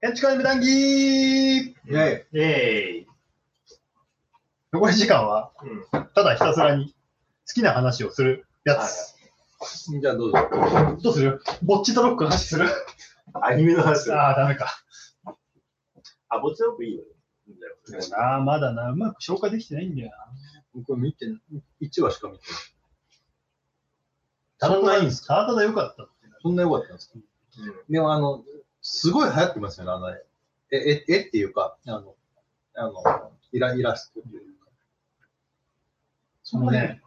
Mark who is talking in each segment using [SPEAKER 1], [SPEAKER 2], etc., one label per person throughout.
[SPEAKER 1] 建築家無談義
[SPEAKER 2] イェイ。
[SPEAKER 3] イェーイ。
[SPEAKER 1] 残り時間は、
[SPEAKER 3] うん。
[SPEAKER 1] ただひたすらに好きな話をするやつ。
[SPEAKER 2] じゃあどうぞ。
[SPEAKER 1] どうする？ぼっちとロックの話する？
[SPEAKER 3] アニメの話する。
[SPEAKER 1] ああ、ダメか。
[SPEAKER 3] あ、ぼっちのくいいよ。いよ。
[SPEAKER 1] でもな、まだな、うまく消化できてないんだよな。
[SPEAKER 2] 僕見てない、1話しか見てない。
[SPEAKER 1] ただただいいんですただただ良かったってなる。
[SPEAKER 2] そんな良かったんですか？
[SPEAKER 3] うん。
[SPEAKER 2] でもあの、すごい流行ってますよね、あの絵。え、え、絵っていうか、あの、あの、イライラストというか。
[SPEAKER 1] そのね、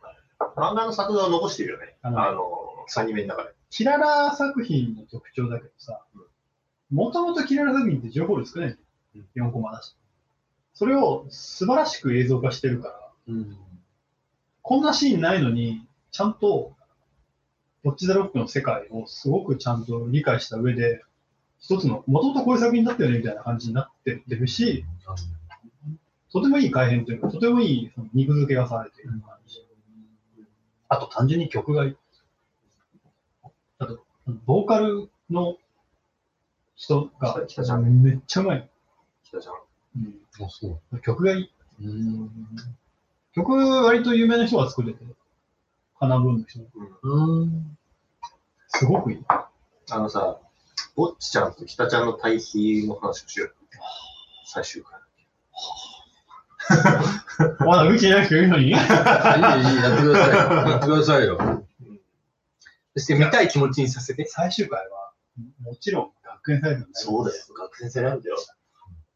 [SPEAKER 3] 漫画の作画を残してるよね。
[SPEAKER 1] あの
[SPEAKER 3] あの、アニメの中で。
[SPEAKER 1] キララ作品の特徴だけどさ、もともとキララ作品って情報量少ないじゃん。4コマだし。それを素晴らしく映像化してるから、
[SPEAKER 2] うん。
[SPEAKER 1] こんなシーンないのに、ちゃんと、ボッチザロックの世界をすごくちゃんと理解した上で、一つの、もともとこういう作品だったよねみたいな感じになってってるし、とてもいい改変というか、とてもいいその肉付けがされている感じ。あと単純に曲がいい。あと、ボーカルの人が
[SPEAKER 3] 北ちゃん
[SPEAKER 1] めっちゃうまい。
[SPEAKER 3] 北ちゃん。
[SPEAKER 1] うん
[SPEAKER 2] あ、そう。
[SPEAKER 1] 曲がいい。
[SPEAKER 2] うん。
[SPEAKER 1] 曲割と有名な人が作ってて、カナブーンの人。
[SPEAKER 3] うん。
[SPEAKER 2] うん。
[SPEAKER 1] すごくいい。
[SPEAKER 3] あのさ、ぼっちちゃんと北ちゃんの対比の話をしよう。最終回。
[SPEAKER 1] まだ見てない人いるのに？
[SPEAKER 2] いい、いい、やってくださいよ。やってくださいよ。そして見たい気持ちにさせて。
[SPEAKER 1] 最終回は、もちろん学園祭でもない。
[SPEAKER 3] そうだよ。学園祭ライブだよ。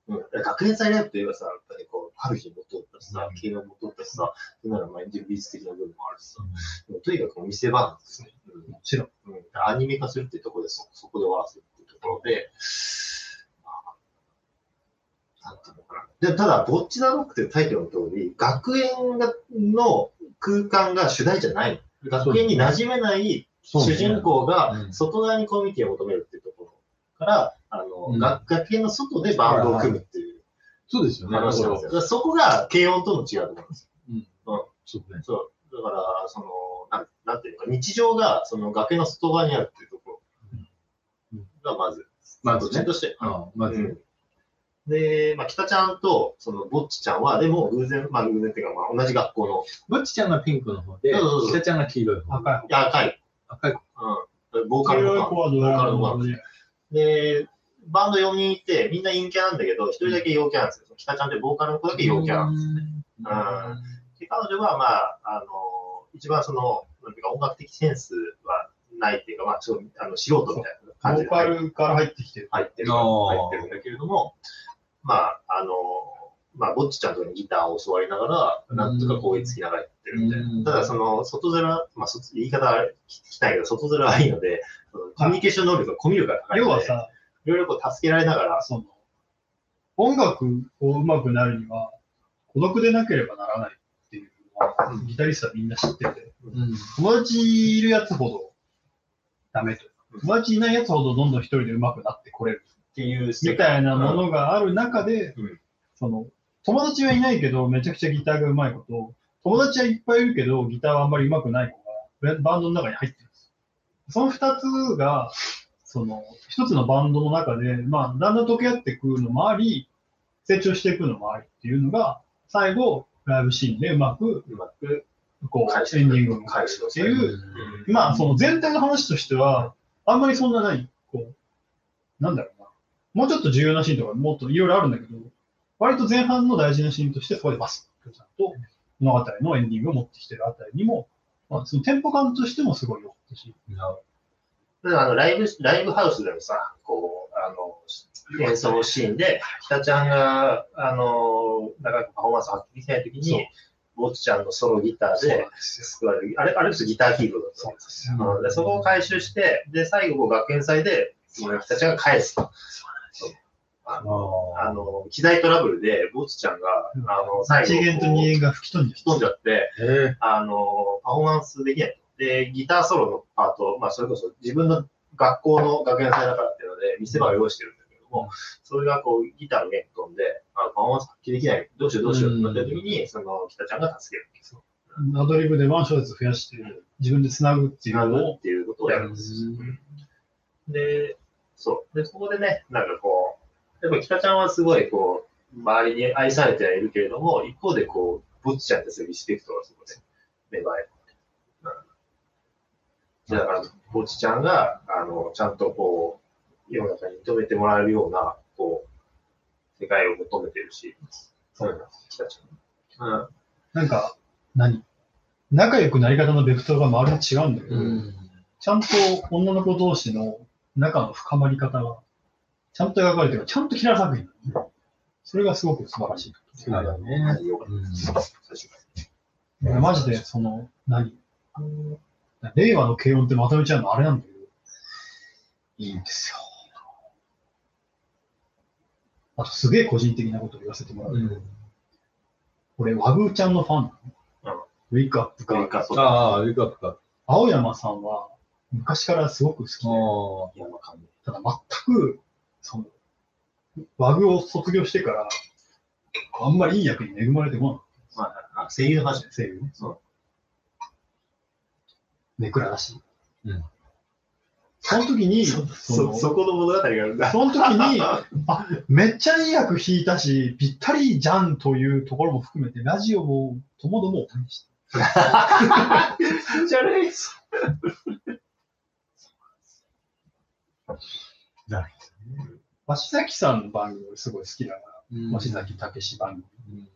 [SPEAKER 3] うん、学園祭ライブといえばさ、やっぱりこう、春日も通ったしさ、慶応も通ったしさ、それならまあエンジェルビーツ的な部分もあるしさ、もうとにかく見せ場なんですね。
[SPEAKER 1] もちろん。
[SPEAKER 3] アニメ化するっていうところでそ、そこで終わらせるころで。でただ、ボッチザロックってタイトルの通り、学園がの空間が主題じゃないの。学園に馴染めない主人公が
[SPEAKER 2] うん
[SPEAKER 3] 外側にコミュニティを求めるっていうところから、あの、
[SPEAKER 2] うん
[SPEAKER 3] 学学園の外でバンドを組むっていう
[SPEAKER 2] そうですよね。
[SPEAKER 3] 話なんですよ。だからそこが軽音との違うところなんです
[SPEAKER 2] うん。そうね。
[SPEAKER 3] よ。そう。だから、その、なんなんていうのか、日常がその崖の外側にあるっていうところがまず、
[SPEAKER 2] まずね。
[SPEAKER 3] どっちとして。
[SPEAKER 2] あまず。
[SPEAKER 3] うん。で、まあ、北ちゃんと、その、ぼっちちゃんは、でも、偶然、まあ、偶然っていうか、まあ、同じ学校の、
[SPEAKER 2] ぼっちちゃんがピンクの方で
[SPEAKER 3] そうそうそう、
[SPEAKER 2] 北ちゃんが黄色い方。
[SPEAKER 1] 赤い
[SPEAKER 3] いや、赤い、
[SPEAKER 2] 赤い子。
[SPEAKER 3] うん、ボーカ
[SPEAKER 1] 黄
[SPEAKER 3] ルの子
[SPEAKER 1] 色い子はドラマの
[SPEAKER 3] で、バンド4人いて、みんな陰キャなんだけど、1人だけ陽キャなんですよ。北ちゃんってボーカルの子だけ陽キャなんです。
[SPEAKER 2] うん。
[SPEAKER 3] で、彼女は、まあ、あの、一番その、なんていうか、音楽的センスはないっていうか、まあ、ちょっと、あの、素人みたいな
[SPEAKER 1] ボーカルから入ってきてる。
[SPEAKER 3] 入ってる、入ってるんだけれども、まあ、あの、まあ、ぼっちちゃんとかにギターを教わりながら、なんとかこうつきながらやってるみたい
[SPEAKER 2] うん
[SPEAKER 3] な。ただ、その、外面、まあ、そ言い方は聞きたいけど、外面はいいので、コミュニケーション能力がコミュ力が高いので、
[SPEAKER 1] 要はさ、
[SPEAKER 3] いろいろこう助けられながら、
[SPEAKER 1] その、音楽を上手くなるには、孤独でなければならないっていうのは、
[SPEAKER 3] うん
[SPEAKER 1] ギタリストはみんな知ってて、
[SPEAKER 2] うん。
[SPEAKER 1] 友達いるやつほどダメと。友達いないやつほどどんどん一人で上手くなってこれる。
[SPEAKER 3] っていう
[SPEAKER 1] みたいなものがある中で、
[SPEAKER 3] うん
[SPEAKER 1] その、友達はいないけど、めちゃくちゃギターが上手い子と、友達はいっぱいいるけど、ギターはあんまり上手くない子が、バンドの中に入ってるんです。その二つが、その、一つのバンドの中で、まあ、だんだん溶け合っていくのもあり、成長していくのもありっていうのが、最後、ライブシーンでうまく、
[SPEAKER 3] うまく
[SPEAKER 1] こう、エンディングを
[SPEAKER 3] 返しの
[SPEAKER 1] っていう、まあ、その全体の話としては、あんまりそんなない、こう、なんだろうな。もうちょっと重要なシーンとかもっといろいろあるんだけど、割と前半の大事なシーンとしてそこでバスッとちゃんと物語のエンディングを持ってきてるあたりにも、まあ、そのテンポ感としてもすごい良かったし、
[SPEAKER 3] あのライブ、ライブハウスでもさ、こう、あの、演奏のシーンで、北ちゃんが、あの、なかなかパフォーマンスを発揮できないときに、ぼっちちゃんのソロギターで救われる。あれ、あれこそギターヒーローだったんですよ。うんでそこを回収して、で、最後、学園祭で、その北ちゃんが返すと。あの、あの機材トラブルで、ぼっちちゃんが、あの、最後、
[SPEAKER 1] 1弦と2
[SPEAKER 3] こう
[SPEAKER 1] 弦が吹き飛んじゃ
[SPEAKER 3] 吹き飛んじゃって、
[SPEAKER 2] え
[SPEAKER 3] あの、パフォーマンスできない。で、ギターソロのパート、まあ、それこそ自分の学校の学園祭だからっていうので、見せ場を用意してるんだけども、それがこう、ギターの弦飛んで、あパフォーマンス発揮できない。どうしようどうしようってなった時に、その、北ちゃんが助けるんですよ。
[SPEAKER 1] う。アドリブでワン小節増やして、自分で繋ぐっていう
[SPEAKER 3] な
[SPEAKER 1] のを、
[SPEAKER 3] っていうことをやるんですよ。で、そう。で、そこでね、なんかこう、やっぱ北ちゃんはすごいこう、周りに愛されてはいるけれども、一方でこう、ぼっちちゃんってすごいリスペクトがすごい芽生える。うん、だから、ぼっちちゃんが、あの、ちゃんとこう、世の中に認めてもらえるような、こう、世界を求めてるし、そういうの、北ちゃん。うん。
[SPEAKER 1] なんか、何？仲良くなり方のベクトルが周りと違うんだけど、ちゃんと女の子同士の仲の深まり方が、ちゃんと描かれてる、ちゃんとキラー作品。それがすごく素晴らしい。
[SPEAKER 2] そうだね。
[SPEAKER 3] よかったです。最初から
[SPEAKER 1] 俺マジで、その、何？令和の軽音ってまとめちゃうのあれなんだけど、いいんですよ。あと、すげえ個人的なことを言わせてもらうと、俺、ワグーちゃんのファンなの。ウェイクアップか。
[SPEAKER 2] ああ、ウィークアップか。
[SPEAKER 1] 青山さんは、昔からすごく好きで。ただ全く、その、ワグを卒業してから、あんまりいい役に恵まれてこなかっ
[SPEAKER 3] まあ、あ声優の話
[SPEAKER 1] た。声優ね。
[SPEAKER 3] そう。
[SPEAKER 1] ネクラだし。
[SPEAKER 2] うん
[SPEAKER 1] その時に、
[SPEAKER 3] そ、
[SPEAKER 1] そ
[SPEAKER 3] この物語があるんだ。
[SPEAKER 1] その時に、あ、めっちゃいい役弾いたし、ぴったりじゃんというところも含めて、ラジオもともども応援して。
[SPEAKER 3] じゃね
[SPEAKER 1] 鷲崎さんの番組すごい好きだから、
[SPEAKER 2] うん
[SPEAKER 1] 鷲崎武史番組。
[SPEAKER 2] うん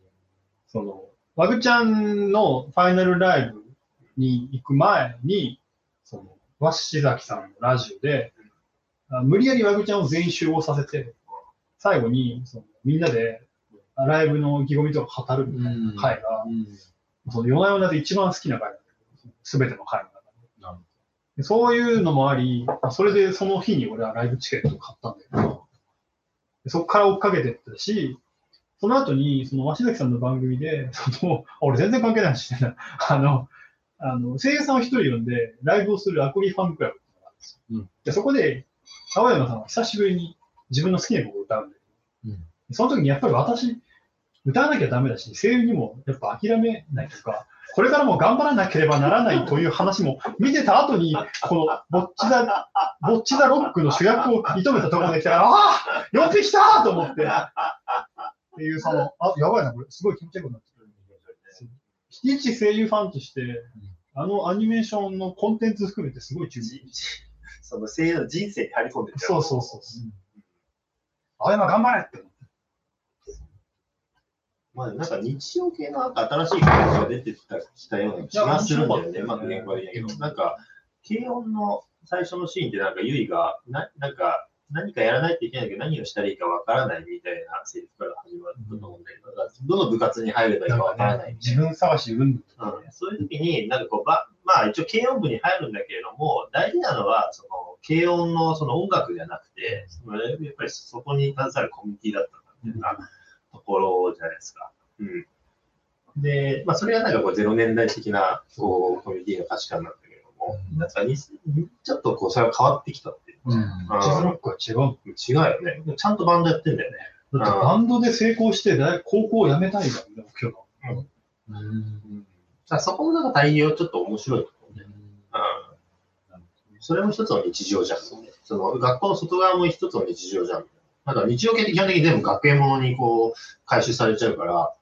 [SPEAKER 1] その、ワグちゃんのファイナルライブに行く前に、鷲崎さんのラジオで、あ無理やりワグちゃんを全員集合させて、最後に、そのみんなで、あライブの意気込みとか語るみたいな回が、その夜な夜なで一番好きな回なんだけど、すべての回の中でで。そういうのもあり、まあそれでその日に俺はライブチケットを買ったんだけど、でそこから追っかけてったし、その後に、その鷲崎さんの番組で、その、俺全然関係ない話してんな。あの、あの、声優さんを一人呼んで、ライブをするアコリファンクラブってのがあるんですよ。
[SPEAKER 2] うん。
[SPEAKER 1] で、そこで、青山さんは久しぶりに自分の好きな曲を歌うんだけど、
[SPEAKER 2] うん。
[SPEAKER 1] その時にやっぱり私、歌わなきゃダメだし、声優にもやっぱ諦めないとか、これからも頑張らなければならないという話も見てた後に、このぼっちだ、ぼっちだロックの主役を射止めたところで来たから、ああ呼んできたと思って、っていうその、あ、やばいな、これ、すごい気持ちよくなってくる。一声優ファンとして、あのアニメーションのコンテンツ含めてすごい注目。
[SPEAKER 3] その声優の人生に張り込んでる
[SPEAKER 1] そうそうそう。青山頑張れって。
[SPEAKER 3] まあ、なんか日常系のなんか新しい感じが出てきたきたような気がするんだよね。まく
[SPEAKER 1] 面白かったよね
[SPEAKER 3] 言語悪いんだけど、なんか、軽音の最初のシーンでなんか、ゆいが、ななんか、何かやらないといけないけど、何をしたらいいかわからないみたいなセリフから始まると思うんだけど、どの部活に入ればいいかわからない
[SPEAKER 1] 自分探し、うん。
[SPEAKER 3] うん、そういう時に、なんかこう、ばまあ一応軽音部に入るんだけれども、大事なのは、その、軽音のその音楽じゃなくて、そのやっぱりそこに携わるコミュニティだったっていうか、ところじゃないですか。うん。で、まあそれがなんかこう、0年代的な、こう、コミュニティの価値観なんだけども、なんか、ちょっとこう、それが変わってきたってう。
[SPEAKER 2] うん
[SPEAKER 1] ジャズロックは違う。
[SPEAKER 3] 違うよね。ちゃんとバンドやってんだよね。
[SPEAKER 1] だってバンドで成功して大高校を辞めたいが目標だもん。
[SPEAKER 2] うん
[SPEAKER 3] だからそこのなんか対応ちょっと面白いと思うね。うん。それも一つの日常じゃん。その学校の外側も一つの日常じゃん。なんか日常系って基本的に全部学園ものにこう回収されちゃうから、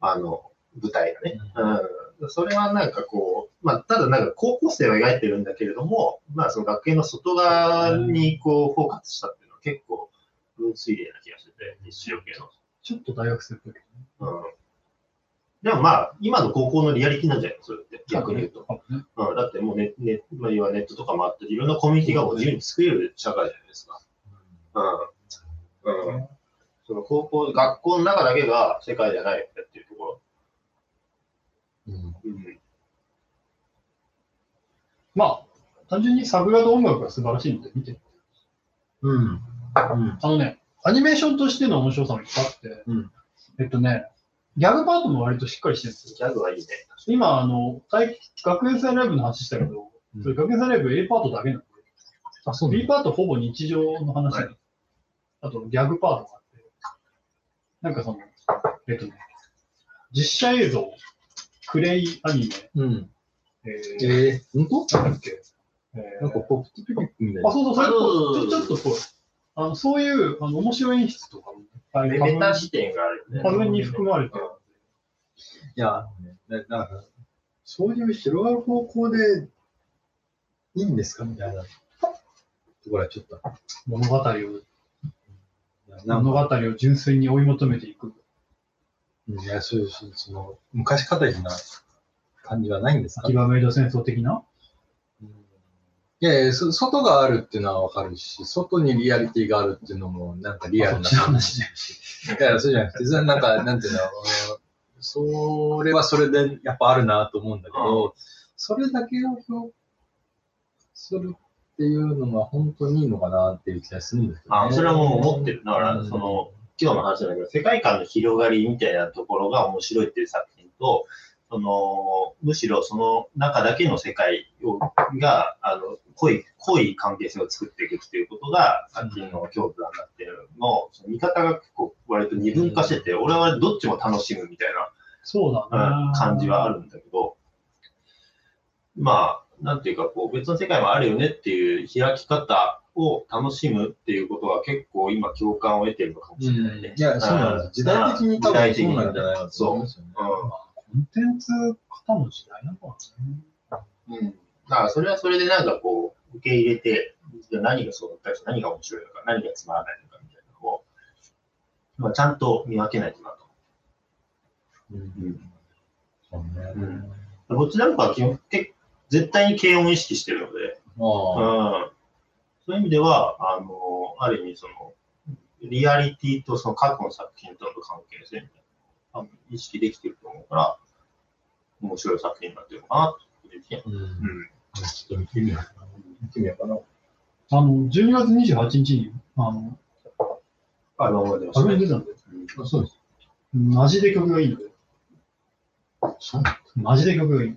[SPEAKER 3] あの、舞台がね。うん。それはなんかこう、まあ、ただなんか高校生を描いてるんだけれども、まあその学園の外側にこうフォーカスしたっていうのは結構分水嶺な気がしてて、日常系の。
[SPEAKER 1] ちょっと大学生っぽいけ
[SPEAKER 3] うん。でもまあ、今の高校のリアリティなんじゃないの？それって、
[SPEAKER 1] どね。
[SPEAKER 3] 逆に言うと。うん、だってもうネネ,、まあ、要はネットとかもあって、いろんなコミュニティがもう自由に作れる社会じゃないですか。うん。うん。その高校、学校の中だけが世界じゃないっていうところ。
[SPEAKER 2] うん
[SPEAKER 3] うん。
[SPEAKER 1] まあ、単純にサグラド音楽が素晴らしいので見て。
[SPEAKER 2] うん。うん。
[SPEAKER 1] あのね、アニメーションとしての面白さもいっぱいあって、
[SPEAKER 2] うん
[SPEAKER 1] えっとね、ギャグパートも割としっかりしてるんですよ。
[SPEAKER 3] ギャグはいいね。
[SPEAKER 1] 今、あの、最学園祭ライブの話したけど、
[SPEAKER 2] うん
[SPEAKER 1] それ学園祭ライブ A パートだけなんで、
[SPEAKER 2] あ、そう
[SPEAKER 1] B パートほぼ日常の話で、
[SPEAKER 3] は
[SPEAKER 1] あとギャグパートがあって、なんかその、えっとね、実写映像、クレイアニメ、
[SPEAKER 2] うん。
[SPEAKER 1] えー、
[SPEAKER 2] えー、本当？
[SPEAKER 1] なんだっけ、えー
[SPEAKER 2] なんかポップピピックみたいな。
[SPEAKER 1] あ、そうそう、それちょちょっとぽい。あのそういうあの面白い演出とかもいっぱい
[SPEAKER 3] メタ視点があるよね。
[SPEAKER 1] 多分に含まれてる。
[SPEAKER 2] いや、あのね、ななんか、そういう広がる方向でいいんですかみたいなところはちょっと。
[SPEAKER 1] 物語を、物
[SPEAKER 2] か
[SPEAKER 1] 語を純粋に追い求めていく。
[SPEAKER 2] いや、そういう、そその、昔語りな感じはないんですか？
[SPEAKER 1] 秋葉メイド戦争的な？
[SPEAKER 2] うんいやいや、そ外があるっていうのはわかるし、外にリアリティがあるっていうのも、なんかリアルな
[SPEAKER 1] あそっちの話ね。
[SPEAKER 2] いや、そうじゃなくて、なんか、なんていうの、それはそれでやっぱあるなと思うんだけど、それだけを評するっていうのが本当にいいのかなっていう気がするんですけど、ね。
[SPEAKER 3] あ、それはもう思ってる。だから、
[SPEAKER 2] うん
[SPEAKER 3] その、今日の話なんだけど、世界観の広がりみたいなところが面白いっていう作品と、その、むしろその中だけの世界をが、あの、濃い、濃い関係性を作っていくっていうことが、作品の強度なんだっていうのの、その見方が結構割と二分化してて、俺はどっちも楽しむみたい
[SPEAKER 1] そうだ
[SPEAKER 3] な、
[SPEAKER 1] ね。
[SPEAKER 3] 感じはあるんだけど、まあ、なんていうか、こう、別の世界もあるよねっていう開き方を楽しむっていうことは結構今共感を得てるのかもしれないね。
[SPEAKER 2] いや、そうなんです。時代的に多分そうなんじゃないかと
[SPEAKER 3] そう
[SPEAKER 2] 思いますよね。
[SPEAKER 1] まあコンテンツ型の時代なのかな。
[SPEAKER 3] うん。だからそれはそれでなんかこう、受け入れて、じゃあ何がそうだったりして何が面白いのか、何がつまらないのかみたいなのを、まあ、ちゃんと見分けないとなと。
[SPEAKER 2] うん。
[SPEAKER 3] うん。
[SPEAKER 2] そうね。
[SPEAKER 3] うん。こっちなん。かは基本、結絶対に軽音を意識してるので、
[SPEAKER 2] ああ
[SPEAKER 3] うん。そういう意味では、あの、ある意味その、リアリティとその過去の作品との関係性みたいな、意識できてると思うから、面白い作品になってるのかなという気が
[SPEAKER 2] うん。
[SPEAKER 3] うん。
[SPEAKER 2] ちょっと見てみようかな。見てみようかな。
[SPEAKER 1] あの、12月28日に、あの、
[SPEAKER 3] あの、
[SPEAKER 1] 出たん。で、
[SPEAKER 2] あそうです。
[SPEAKER 1] マジで曲がいいので、マジで曲がいい。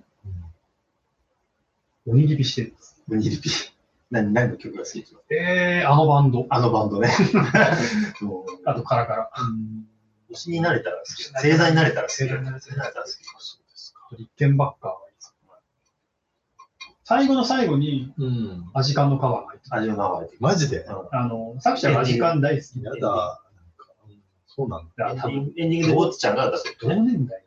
[SPEAKER 1] 鬼リピしてるん。です。
[SPEAKER 3] ムニリピ。何、何の曲が好きですか？
[SPEAKER 1] えー、あのバンド。
[SPEAKER 3] あのバンドね。
[SPEAKER 1] あとカラカラ。
[SPEAKER 3] 星になれたら好き。星座になれたら好き。
[SPEAKER 1] 星座になれたら
[SPEAKER 3] 星になれたら好き。そうですか。
[SPEAKER 1] リッケンバッカーがいいです。最後の最後に、
[SPEAKER 2] うん。
[SPEAKER 1] アジカンのカバーが入ってる。
[SPEAKER 3] 味の名前で。
[SPEAKER 2] マジで？
[SPEAKER 3] うん
[SPEAKER 1] あの、作者がアジカン大好き
[SPEAKER 2] だ。そうなんだ。
[SPEAKER 3] エンディングエンディングでウォッチちゃんが出して
[SPEAKER 1] 同。年代。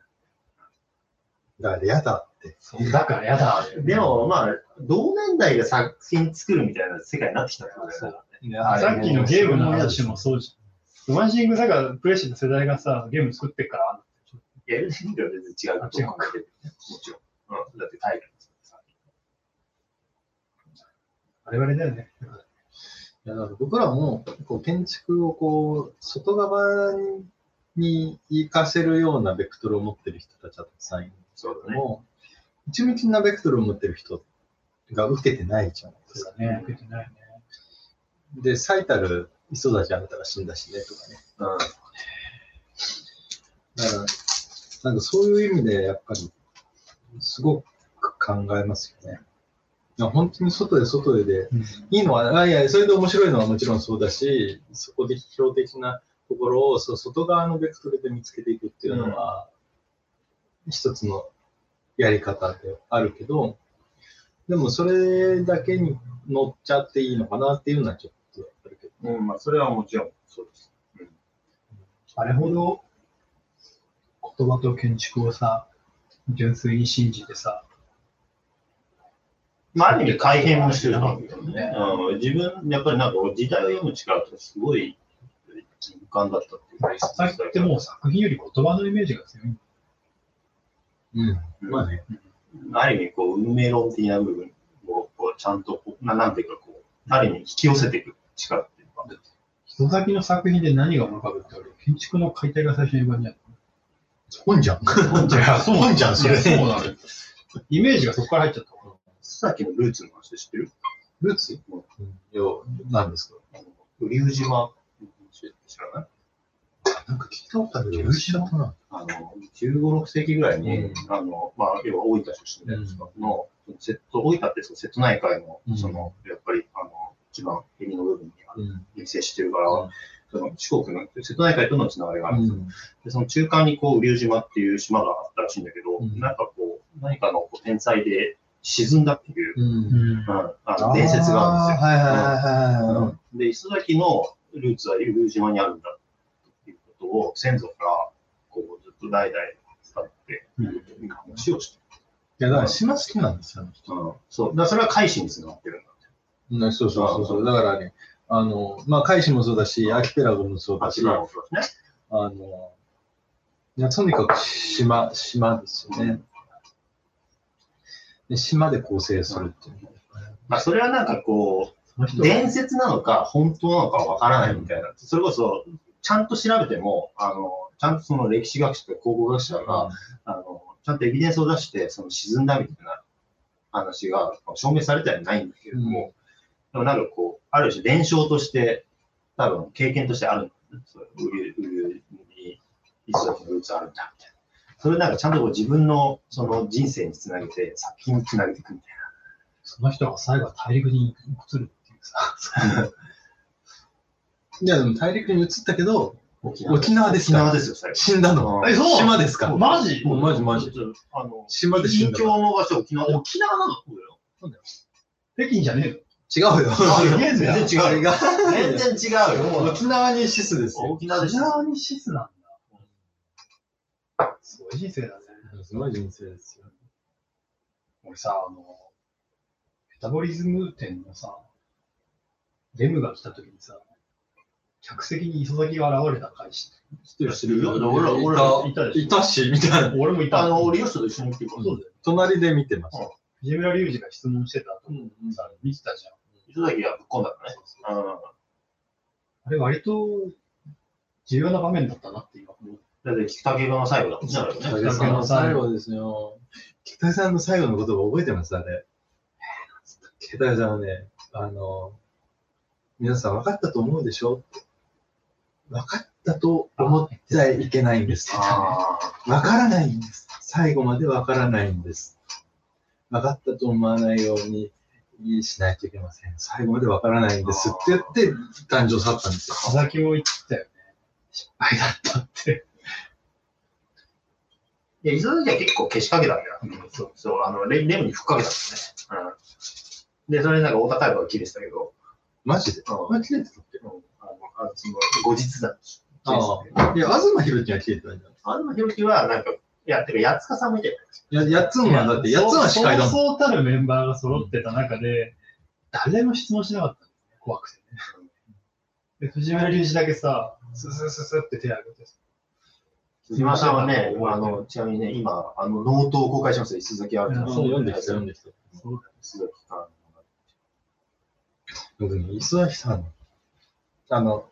[SPEAKER 2] だからやだって。
[SPEAKER 1] だからやだ。
[SPEAKER 3] でも、まあ、同年代が作品作るみたいな世界になってきたってことだよね。
[SPEAKER 1] さっきのゲームの話もそうじゃん。ロマンシングサガプレイしてた世代がさ、ゲーム作ってっから、
[SPEAKER 3] いや、エルデンリングは全然違うと思う。もちろん。うん。だってタイプさ。
[SPEAKER 1] 我々だよね。
[SPEAKER 2] いやだから僕らもこう建築をこう外側に活かせるようなベクトルを持ってる人たちはたくさんいるんです
[SPEAKER 3] そうだね。
[SPEAKER 2] けども、内向きなベクトルを持ってる人が受けてないじゃないですか。
[SPEAKER 1] ね。受けてないね。
[SPEAKER 2] で、最たる磯崎あなたが死んだしねとかね。
[SPEAKER 3] うん。
[SPEAKER 2] だから、なんかそういう意味でやっぱりすごく考えますよね。本当に外で外ででいいのは、あいや、それで面白いのはもちろんそうだし、そこで批評的なところをそう外側のベクトルで見つけていくっていうのは、一つのやり方であるけど、でもそれだけに乗っちゃっていいのかなっていうのはちょっとあるけど。
[SPEAKER 3] うん、まあ、それはもちろんそうです。
[SPEAKER 1] あれほど言葉と建築をさ、純粋に信じてさ、
[SPEAKER 3] まあ、ある意味改変もしてるんだけどね。うん、自分、やっぱりなんか時代を読む力ってすごい敏感だったっていうか、
[SPEAKER 1] さっきってもう作品より言葉のイメージが強い。
[SPEAKER 2] うん。
[SPEAKER 3] うん
[SPEAKER 2] まあね。
[SPEAKER 3] ある意味、こう、運命論的な部分を、こう、ちゃんとこう、ななんていうか、こう、ある意味引き寄せていく力っていうか。
[SPEAKER 1] 人先の作品で何が思い浮かぶって俺、建築の解体が最初に浮かんじゃう。
[SPEAKER 2] 本じゃん。本じゃん。
[SPEAKER 1] そう
[SPEAKER 2] 本じゃん、それ。
[SPEAKER 1] そうなのよ。イメージがそこから入っちゃった。
[SPEAKER 3] さっきのルーツの話で知ってる？
[SPEAKER 2] ルーツ？うん。いや、何ですか？
[SPEAKER 3] あの雨竜島、知らない？
[SPEAKER 2] なんか聞いたことあるけど、知らったな。
[SPEAKER 3] あの、15、6世紀ぐらいに、
[SPEAKER 2] うん
[SPEAKER 3] あの、まあ、要は大分出身で、
[SPEAKER 2] うん
[SPEAKER 3] の、瀬戸、大分ってその瀬戸内海の
[SPEAKER 2] う、ん
[SPEAKER 3] その、やっぱり、あの、一番海の部分にある
[SPEAKER 2] うん。
[SPEAKER 3] に接してるから、その四国の瀬戸内海とのつながりがあるんですよ。
[SPEAKER 2] うん。
[SPEAKER 3] で、その中間にこう、雨竜島っていう島があったらしいんだけど、
[SPEAKER 2] うん
[SPEAKER 3] なんかこう、何かのこう天才で沈んだっていう、
[SPEAKER 2] うん。
[SPEAKER 3] あの伝説があるんですよ。
[SPEAKER 2] はいはいはいはい。
[SPEAKER 3] で、磯崎のルーツは竜宮島にあるんだっていうことを先祖からこうずっと代々伝っていう話をして
[SPEAKER 2] いや、だから島好きなんですよ、あの人。
[SPEAKER 3] うん、そう。だからそれは改心につながってるんだって。
[SPEAKER 2] うんそうそうそうそう。だからね、あの、まあ、海士もそうだし、アキペラゴもそうだし、
[SPEAKER 3] あちらもそうですね。
[SPEAKER 2] あの、いやとにかく島、島ですよね。で島で構成するっていうの
[SPEAKER 3] まあ、それはなんかこう、伝説なのか、本当なのかわからないみたいな。それこそ、ちゃんと調べても、あの、ちゃんとその歴史学者とか考古学者が、あの、ちゃんとエビデンスを出して、その沈んだみたいな話が証明されてはないんだけれども、でもなんかこう、ある種伝承として、多分経験としてあるんだよね。そうウリウリに一族のルーツあるんだみたいな。それなんかちゃんとこう自分のその人生につなげて、作品につなげていくみたい
[SPEAKER 1] その人が最後は大陸に移るっていうさ。
[SPEAKER 2] いや、でも大陸に移ったけど、
[SPEAKER 3] な。
[SPEAKER 2] 沖縄ですか
[SPEAKER 3] 沖縄ですよ、最後。
[SPEAKER 2] 死んだの。
[SPEAKER 3] うん
[SPEAKER 1] え、そう
[SPEAKER 2] 島ですか？
[SPEAKER 1] マジ？
[SPEAKER 2] もうマジマジ。
[SPEAKER 3] あの、
[SPEAKER 2] 島で死んだ
[SPEAKER 3] 近況の場所沖縄で。
[SPEAKER 1] 沖縄なの？
[SPEAKER 3] そうだよ。
[SPEAKER 1] 北京じゃねえの？
[SPEAKER 2] 違うよ。
[SPEAKER 1] あえ
[SPEAKER 3] 全然違うよ。全然違うよ。
[SPEAKER 2] 沖縄にシスですよ。
[SPEAKER 3] 沖縄で。
[SPEAKER 1] 沖縄にシスなんだ。すごい人生だね。
[SPEAKER 2] すごい人生ですよ。
[SPEAKER 1] 俺さ、あの、メタボリズム店のさ、レムが来た時にさ、客席に磯崎が現れた回知って
[SPEAKER 2] 知ってる知ってる。
[SPEAKER 3] 俺ら俺ら
[SPEAKER 2] い
[SPEAKER 1] いたでしょ
[SPEAKER 2] いたし、みたいな。
[SPEAKER 1] る俺もいた。
[SPEAKER 3] あの、俺、ヨシと一緒に来てるから。
[SPEAKER 1] そうだよ。
[SPEAKER 2] 隣で見てました。
[SPEAKER 1] 藤村隆二が質問してた後
[SPEAKER 2] うん
[SPEAKER 1] さ、見てたじゃん。
[SPEAKER 3] 磯崎がぶっ込んだからね。うん。
[SPEAKER 1] あれ割と重要な場面だったなって今思う。
[SPEAKER 3] だって、菊竹の最後だもんね、あれね。
[SPEAKER 2] 北さんの最後ですよ。北さんの最後の言葉覚えてます？あれ。北さんはね、あの、皆さん分かったと思うでしょ？分かったと思っちゃいけないんです。
[SPEAKER 3] あ
[SPEAKER 2] 分からないんです。最後まで分からないんです。分かったと思わないようにしないといけません。最後まで分からないんですって言って誕生去ったんですよ。
[SPEAKER 1] 佐々木も言ってたよね。失敗だったって。
[SPEAKER 3] いや、磯崎は結構消しかけたんだよ。そう、そう、あの、レレムにふっかけたんですね。うん。で、それなんか大高いのが切れてたけど、
[SPEAKER 2] マジで？
[SPEAKER 3] うん
[SPEAKER 2] あ、切れてたっけ？
[SPEAKER 3] うんあその後日だ。
[SPEAKER 2] ああ。いや、東博樹が切れてたんじゃない
[SPEAKER 3] 東博樹は、なんか、いや、てか、八塚さんもいて
[SPEAKER 2] や、やつんは、だって、やつんは司会だもん。
[SPEAKER 1] そうそうたるメンバーが揃ってた中で、誰も質問しなかった。怖くてね。で、藤原隆二だけさ、ススススって手を挙げてさ、
[SPEAKER 3] 藤間さんはね、あの、ちなみにね、今、あの、ノートを公開しますよ、石崎ある
[SPEAKER 1] うん
[SPEAKER 2] そう読んできた、読んできた。
[SPEAKER 1] そうだ
[SPEAKER 3] 石崎さん。
[SPEAKER 2] 僕ね、磯崎さん、あの、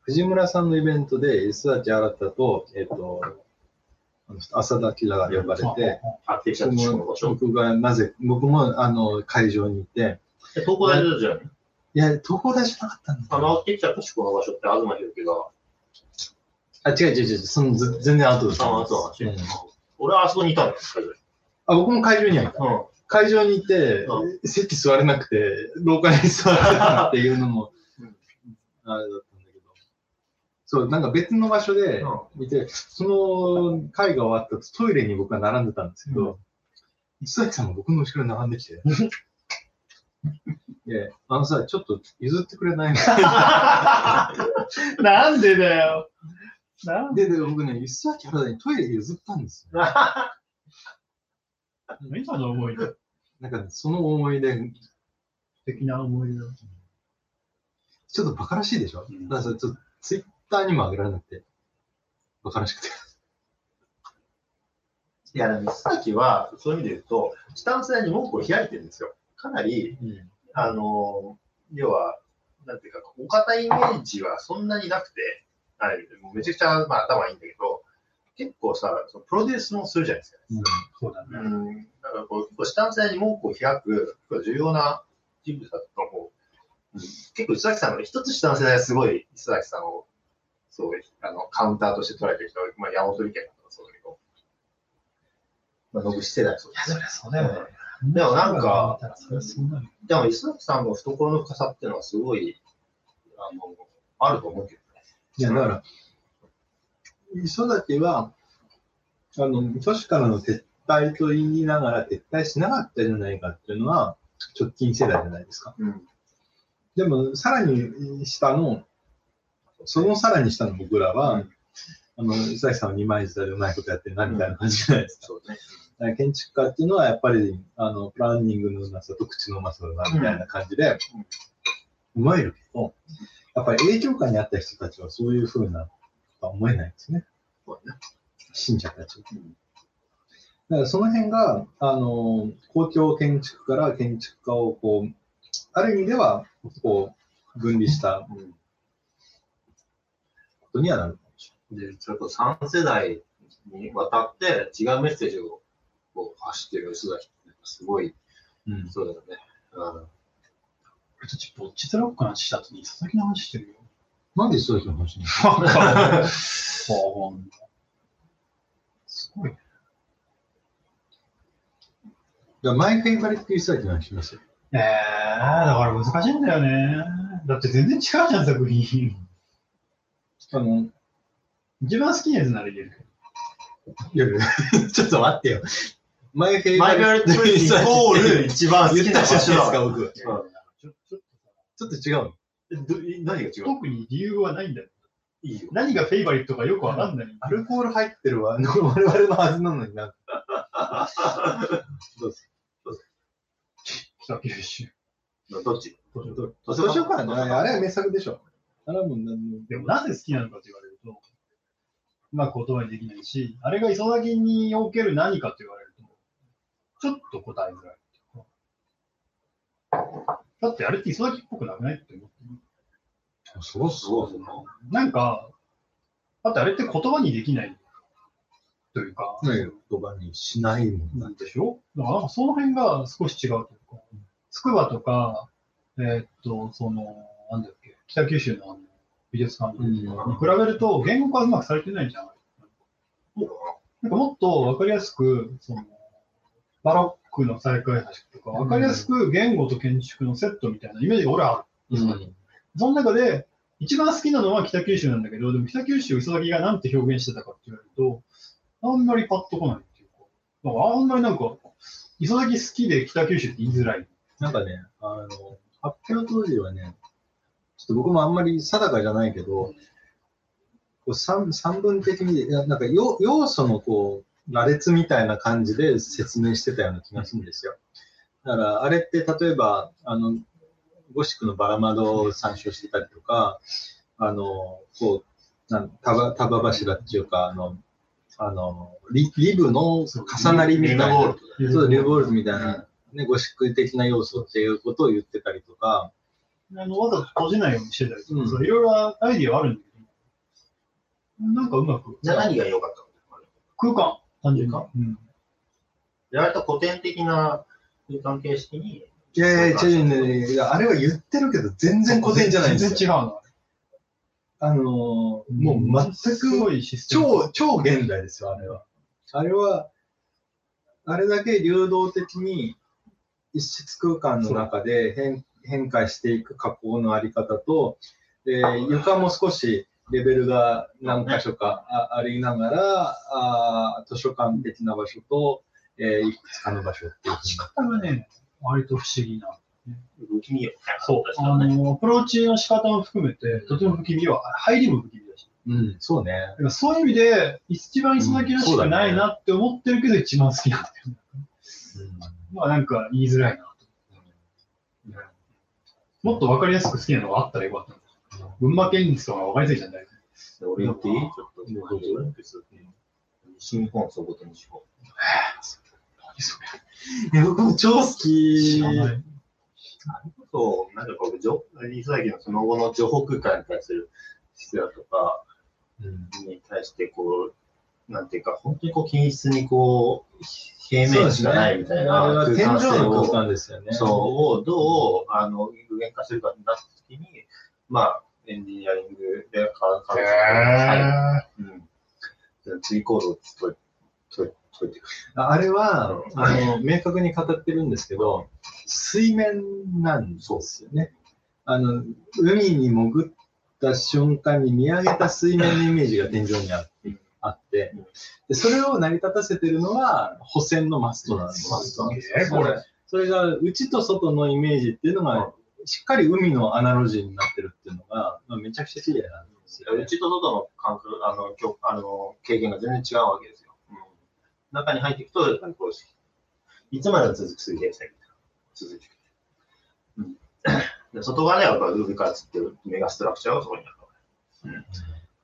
[SPEAKER 2] 藤村さんのイベントで、磯崎新と、えっ、と、あの浅田明が呼ばれて。僕がなぜ、僕もあの会場にいて、
[SPEAKER 3] で東工大じゃん。
[SPEAKER 2] い？や、東工大じゃなかったんだ
[SPEAKER 3] あの、
[SPEAKER 2] よ。
[SPEAKER 3] 発展した地区の場所って、東博樹が、
[SPEAKER 2] あ、違う違う違う、そのず全然後です。
[SPEAKER 3] ああ、そう
[SPEAKER 2] うん
[SPEAKER 3] 俺はあそこにいたんだよ、会場に
[SPEAKER 2] あ、僕も会場にはいた。
[SPEAKER 3] うん。
[SPEAKER 2] 会場にいて、
[SPEAKER 3] う
[SPEAKER 2] 席座れなくて、廊下に座ってたっていうのも
[SPEAKER 3] うん、
[SPEAKER 2] あれだったんだけど。そう、なんか別の場所で見て、その会が終わった後、トイレに僕は並んでたんですけど、磯崎さんも僕の後ろに並んできて、いや、あのさ、ちょっと譲ってくれない？
[SPEAKER 1] なんでだよ。なんで？
[SPEAKER 2] で、で、僕ね、磯崎原田にトイレ譲ったんですよ。
[SPEAKER 1] 今の思い出。
[SPEAKER 2] なんかね、その思い出、
[SPEAKER 1] 素敵な思い出だ。
[SPEAKER 2] ちょっとバカらしいでしょ、
[SPEAKER 1] うん
[SPEAKER 2] だからさ、ちょっとツイッターにも上げられなくて、バカらしくて。
[SPEAKER 3] いや、でも石崎は、そういう意味で言うと、下の世代に門戸を開いてるんですよ。かなり、あの、要は、なんていうか、お堅いイメージはそんなになくて、あれもうめちゃくちゃ、まあ、頭いいんだけど、結構さ、そのプロデュースもするじゃないですか。
[SPEAKER 1] そうだね。
[SPEAKER 3] うん、だからこう、下の世代に門戸を開く、重要な人物だと思う。うん、結構、石崎さんの一つ下の世代はすごい、石崎さんを、そう、あの、カウンターとして捉えてる人は、まあ、山本理研とかそうだけど、まあ、世代はそう
[SPEAKER 1] いや、
[SPEAKER 3] です
[SPEAKER 1] そりゃそうだよね。
[SPEAKER 3] でもなんか。でも、石崎さんの懐の深さっていうのはすごい、あの、あると思うけどね。
[SPEAKER 2] いや、だから、磯崎は、あの、都市からの撤退と言いながら撤退しなかったじゃないかっていうのは、直近世代じゃないですか。
[SPEAKER 3] うん。
[SPEAKER 2] でも、さらに下の、そのさらに下の僕らは、
[SPEAKER 3] うん
[SPEAKER 2] あの、伊崎さんは二枚舌でうまいことやってるな、みたいな感じじゃないですか。
[SPEAKER 3] そうね。
[SPEAKER 2] だから建築家っていうのは、やっぱり、あの、プランニングのうまさと口のうまさだな、みたいな感じで、思えるけど、やっぱり影響下にあった人たちはそういうふうな、思えないんですね。
[SPEAKER 3] そうね。
[SPEAKER 2] 信者たちは。
[SPEAKER 3] うん
[SPEAKER 2] だからその辺が、あの、公共建築から建築家を、こう、ある意味では、こう、分離した
[SPEAKER 3] うん
[SPEAKER 2] ことにはなるかもし
[SPEAKER 3] で、それこそ3世代にわたって違うメッセージをこう発してる人たちってすごい、
[SPEAKER 2] れない。うん。
[SPEAKER 3] そうだよね。うん
[SPEAKER 1] 俺たちぼっちゼロックの話した後に佐々木の話してるよ。
[SPEAKER 2] なんでそういう人の話になる
[SPEAKER 1] わかる。ほ んすごいね。
[SPEAKER 2] のマイフェイバリットリサーチの話しますよ。
[SPEAKER 1] えー、だから難しいんだよね。だって全然違うじゃん、作品。
[SPEAKER 2] あの、
[SPEAKER 1] 一番好きなやつなら言えるけど。
[SPEAKER 2] いやいやちょっと待ってよ。マイフェイ
[SPEAKER 3] マイ
[SPEAKER 2] バリット
[SPEAKER 3] リ
[SPEAKER 2] リサー
[SPEAKER 3] コール一番好きな
[SPEAKER 2] 言ったじゃないですか、
[SPEAKER 3] 場所だ。
[SPEAKER 2] 僕。
[SPEAKER 3] うん
[SPEAKER 1] ちょちょっとさ
[SPEAKER 2] ちょっと違うの。
[SPEAKER 3] えど何が違う？
[SPEAKER 1] 特に理由はないんだよ。
[SPEAKER 3] いいよ。
[SPEAKER 1] 何がフェイバリットかよくわかんない。
[SPEAKER 2] アルコール入ってるわ。我々のはずなのにな。どうぞ。
[SPEAKER 1] 北九州。
[SPEAKER 3] どっち？
[SPEAKER 2] 図
[SPEAKER 3] 図
[SPEAKER 2] 書館ね。あれは名作でしょ。あれはもう何も。
[SPEAKER 1] でもなぜ好きなのかと言われると、うまく言葉にできないし、あれが磯崎における何かと言われると、ちょっと答えづらい。だってあれって磯崎っぽくなくないって思ってる
[SPEAKER 2] そう
[SPEAKER 3] そうそう。
[SPEAKER 1] なんか、だってあれって言葉にできないというか、
[SPEAKER 2] ね言葉にしないもん
[SPEAKER 1] なんでしょ？だからその辺が少し違うというか、つくばとか、えーっと、その、なんだっけ、北九州の美術館とかに比べると、言語化はうまくされてないんじゃない。なんかもっとわかりやすく、その、バロックの再開発とか、わかりやすく言語と建築のセットみたいなイメージが俺はある。
[SPEAKER 2] うん。
[SPEAKER 1] その中で、一番好きなのは北九州なんだけど、でも北九州を磯崎がなんて表現してたかって言われると、あんまりパッとこないっていうか、だかあんまりなんか、磯崎好きで北九州って言いづらい。
[SPEAKER 2] なんかね、あの、発表当時はね、ちょっと僕もあんまり定かじゃないけど、こう三三分的に、なんか要要素のこう、羅列みたいな感じで説明してたような気がするんですよ。だから、あれって例えば、あの、ゴシックのバラ窓を参照してたりとか、あの、こう、なん束束柱っていうか、あの、あの、リリブの重なりみたいな。そう、リューボールズみたいな、ね、ゴシック的な要素っていうことを言ってたりとか、
[SPEAKER 1] あのわざと閉じないようにしてたりとか、
[SPEAKER 2] うん
[SPEAKER 1] そういろいろアイディアはあるんだけど、なんかうまく。
[SPEAKER 3] じゃあ何が良かったの
[SPEAKER 1] 空間、単純に。
[SPEAKER 3] 空間
[SPEAKER 1] うん
[SPEAKER 3] やられた古典的な空間形式に、
[SPEAKER 2] いやいや、違うね、いやあれは言ってるけど、全然古典じゃないんですよ。
[SPEAKER 1] 全然違うの。
[SPEAKER 2] あのーもう全
[SPEAKER 1] す
[SPEAKER 2] く。超、超現代ですよ、あれは。あれは、あれだけ流動的に一室空間の中で変変化していく加工のあり方と、で床も少しレベルが何箇所かあありながらあー、図書館的な場所と、えーいくつかの場所っていうふう
[SPEAKER 1] 仕
[SPEAKER 2] に
[SPEAKER 1] 方がね、割と不思議な。
[SPEAKER 3] 不気味よ。
[SPEAKER 1] そう。あの、アプローチの仕方も含めて、とても不気味は、入りも不気味だし。
[SPEAKER 2] うん、そうね。
[SPEAKER 1] そういう意味で、一番磯崎らしくないなって思ってるけど、一番好きなんだよね。まあなんか言いづらいなと。もっとわかりやすく好きなのがあったらよかったの。群馬県立とかわかりやすいじゃん、大体。
[SPEAKER 3] 俺言っていいちょっと。
[SPEAKER 2] どうぞ
[SPEAKER 3] 西日本総合と西日本。
[SPEAKER 1] 何それ
[SPEAKER 2] いや僕も超好き。
[SPEAKER 1] 知らない。
[SPEAKER 3] そう、なんかこう、情磯崎のその後の情報空間に対する質だとか
[SPEAKER 2] うん
[SPEAKER 3] に対して、こう、なんていうか、本当にこう、均質にこう、平面しかないみたいな空間性
[SPEAKER 2] の
[SPEAKER 3] を
[SPEAKER 2] 空間ですよね。
[SPEAKER 3] そう、をどう、あの、具現化するかになったときに、まあ、エンジニアリングでか、か、はい。うん。ツイコードを解い解い解いていく。
[SPEAKER 2] あれは、
[SPEAKER 3] うん
[SPEAKER 2] あの、明確に語ってるんですけど、水面なんですよね。あの、海に潜った瞬間に見上げた水面のイメージが天井にああって
[SPEAKER 3] うん、
[SPEAKER 2] でそれを成り立たせてるのが、補線のマストなんですよ。
[SPEAKER 3] マストなんです
[SPEAKER 1] えー、これ。
[SPEAKER 2] それが内と外のイメージっていうのが、しっかり海のアナロジーになってるっていうのが、まあ、めちゃくちゃ綺麗なんでですよ、ね。
[SPEAKER 3] うちと外の感覚、あの、あの経験が全然違うわけです中に入っていくと、やっぱりこう、いつまでも続く水平線。続いていく。うん、で外側ではやっぱルービカーツっていうメガストラクチャーがそこにある。うん、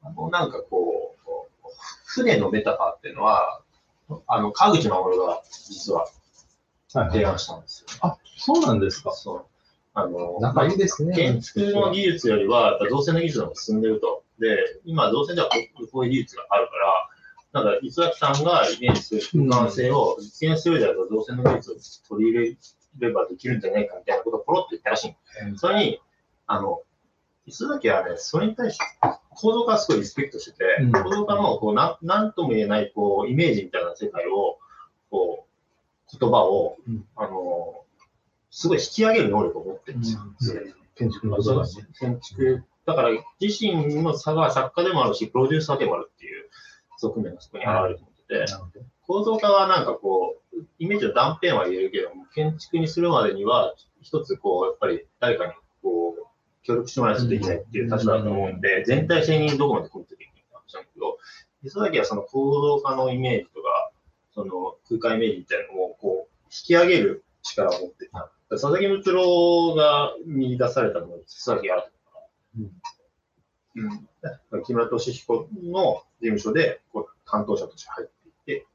[SPEAKER 3] あのなんかこう、船のメタファーっていうのは、あの、川口守が実は
[SPEAKER 2] はい
[SPEAKER 3] 提案したんですよ。
[SPEAKER 2] あ、そうなんですか。
[SPEAKER 3] そう。あの、
[SPEAKER 2] 仲いいですね。
[SPEAKER 3] 建築の技術よりは、やっぱ造船の技術の方が進んでると。で、今、造船ではこういう技術があるから、なんか、磯崎さんがイメージする空間性を実現するであれば、造船の技術を取り入れればできるんじゃないかみたいなことをポロッと言ったらしい。それに、あの、磯崎はね、それに対して、構造化はすごいリスペクトしてて、
[SPEAKER 2] うん
[SPEAKER 3] 構造化の、こう、なん、なんとも言えない、こう、イメージみたいな世界を、こう、言葉を、
[SPEAKER 2] うん
[SPEAKER 3] あの、すごい引き上げる能力を持ってるんですよ。
[SPEAKER 2] うん建築の。
[SPEAKER 3] 建築。だから、自身の差が作家でもあるし、プロデューサーでもあるっていう側面がそこに現れてて、
[SPEAKER 2] なるほど。
[SPEAKER 3] 構造化はなんかこう、イメージの断片は言えるけども、建築にするまでには、一つこう、やっぱり誰かにこう、協力してもらわないとできないっていう立場だと思うんで、全体性にどこまで込めていくか話なんだけど、磯崎はその構造化のイメージとか、その空間イメージみたいなのをこう、引き上げる力を持ってた。佐々木睦郎が見出されたのが佐々木新
[SPEAKER 2] うん。
[SPEAKER 3] うん、木村敏彦の事務所でこう担当者として入っていって、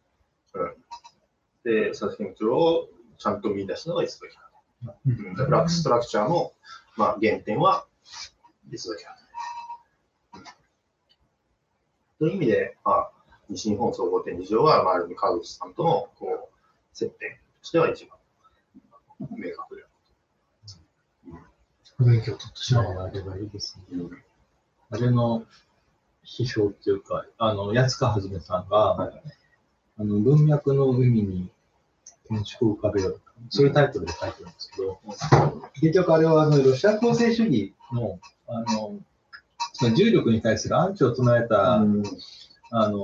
[SPEAKER 3] うん、で、佐々木睦郎をちゃんと見出したのが磯崎派。うん、だからストラクチャーの、まあ、原点は磯崎派。うんという意味で、まあ、西日本総合展示場は、まあ、ある意味川口さんとのこう接点としては一番明確であ
[SPEAKER 1] 勉強を取ってしまう。
[SPEAKER 2] あればいいですね。
[SPEAKER 3] る。
[SPEAKER 2] あれの批評っていうか、あの、安川はじめさんが、
[SPEAKER 3] はい。
[SPEAKER 2] あの、文脈の海に建築を浮かべよう。そういうタイトルで書いてるんですけど、結局あれはあのロシア構成主義の、あの、その重力に対するアンチを唱えた、
[SPEAKER 3] うん。
[SPEAKER 2] あの、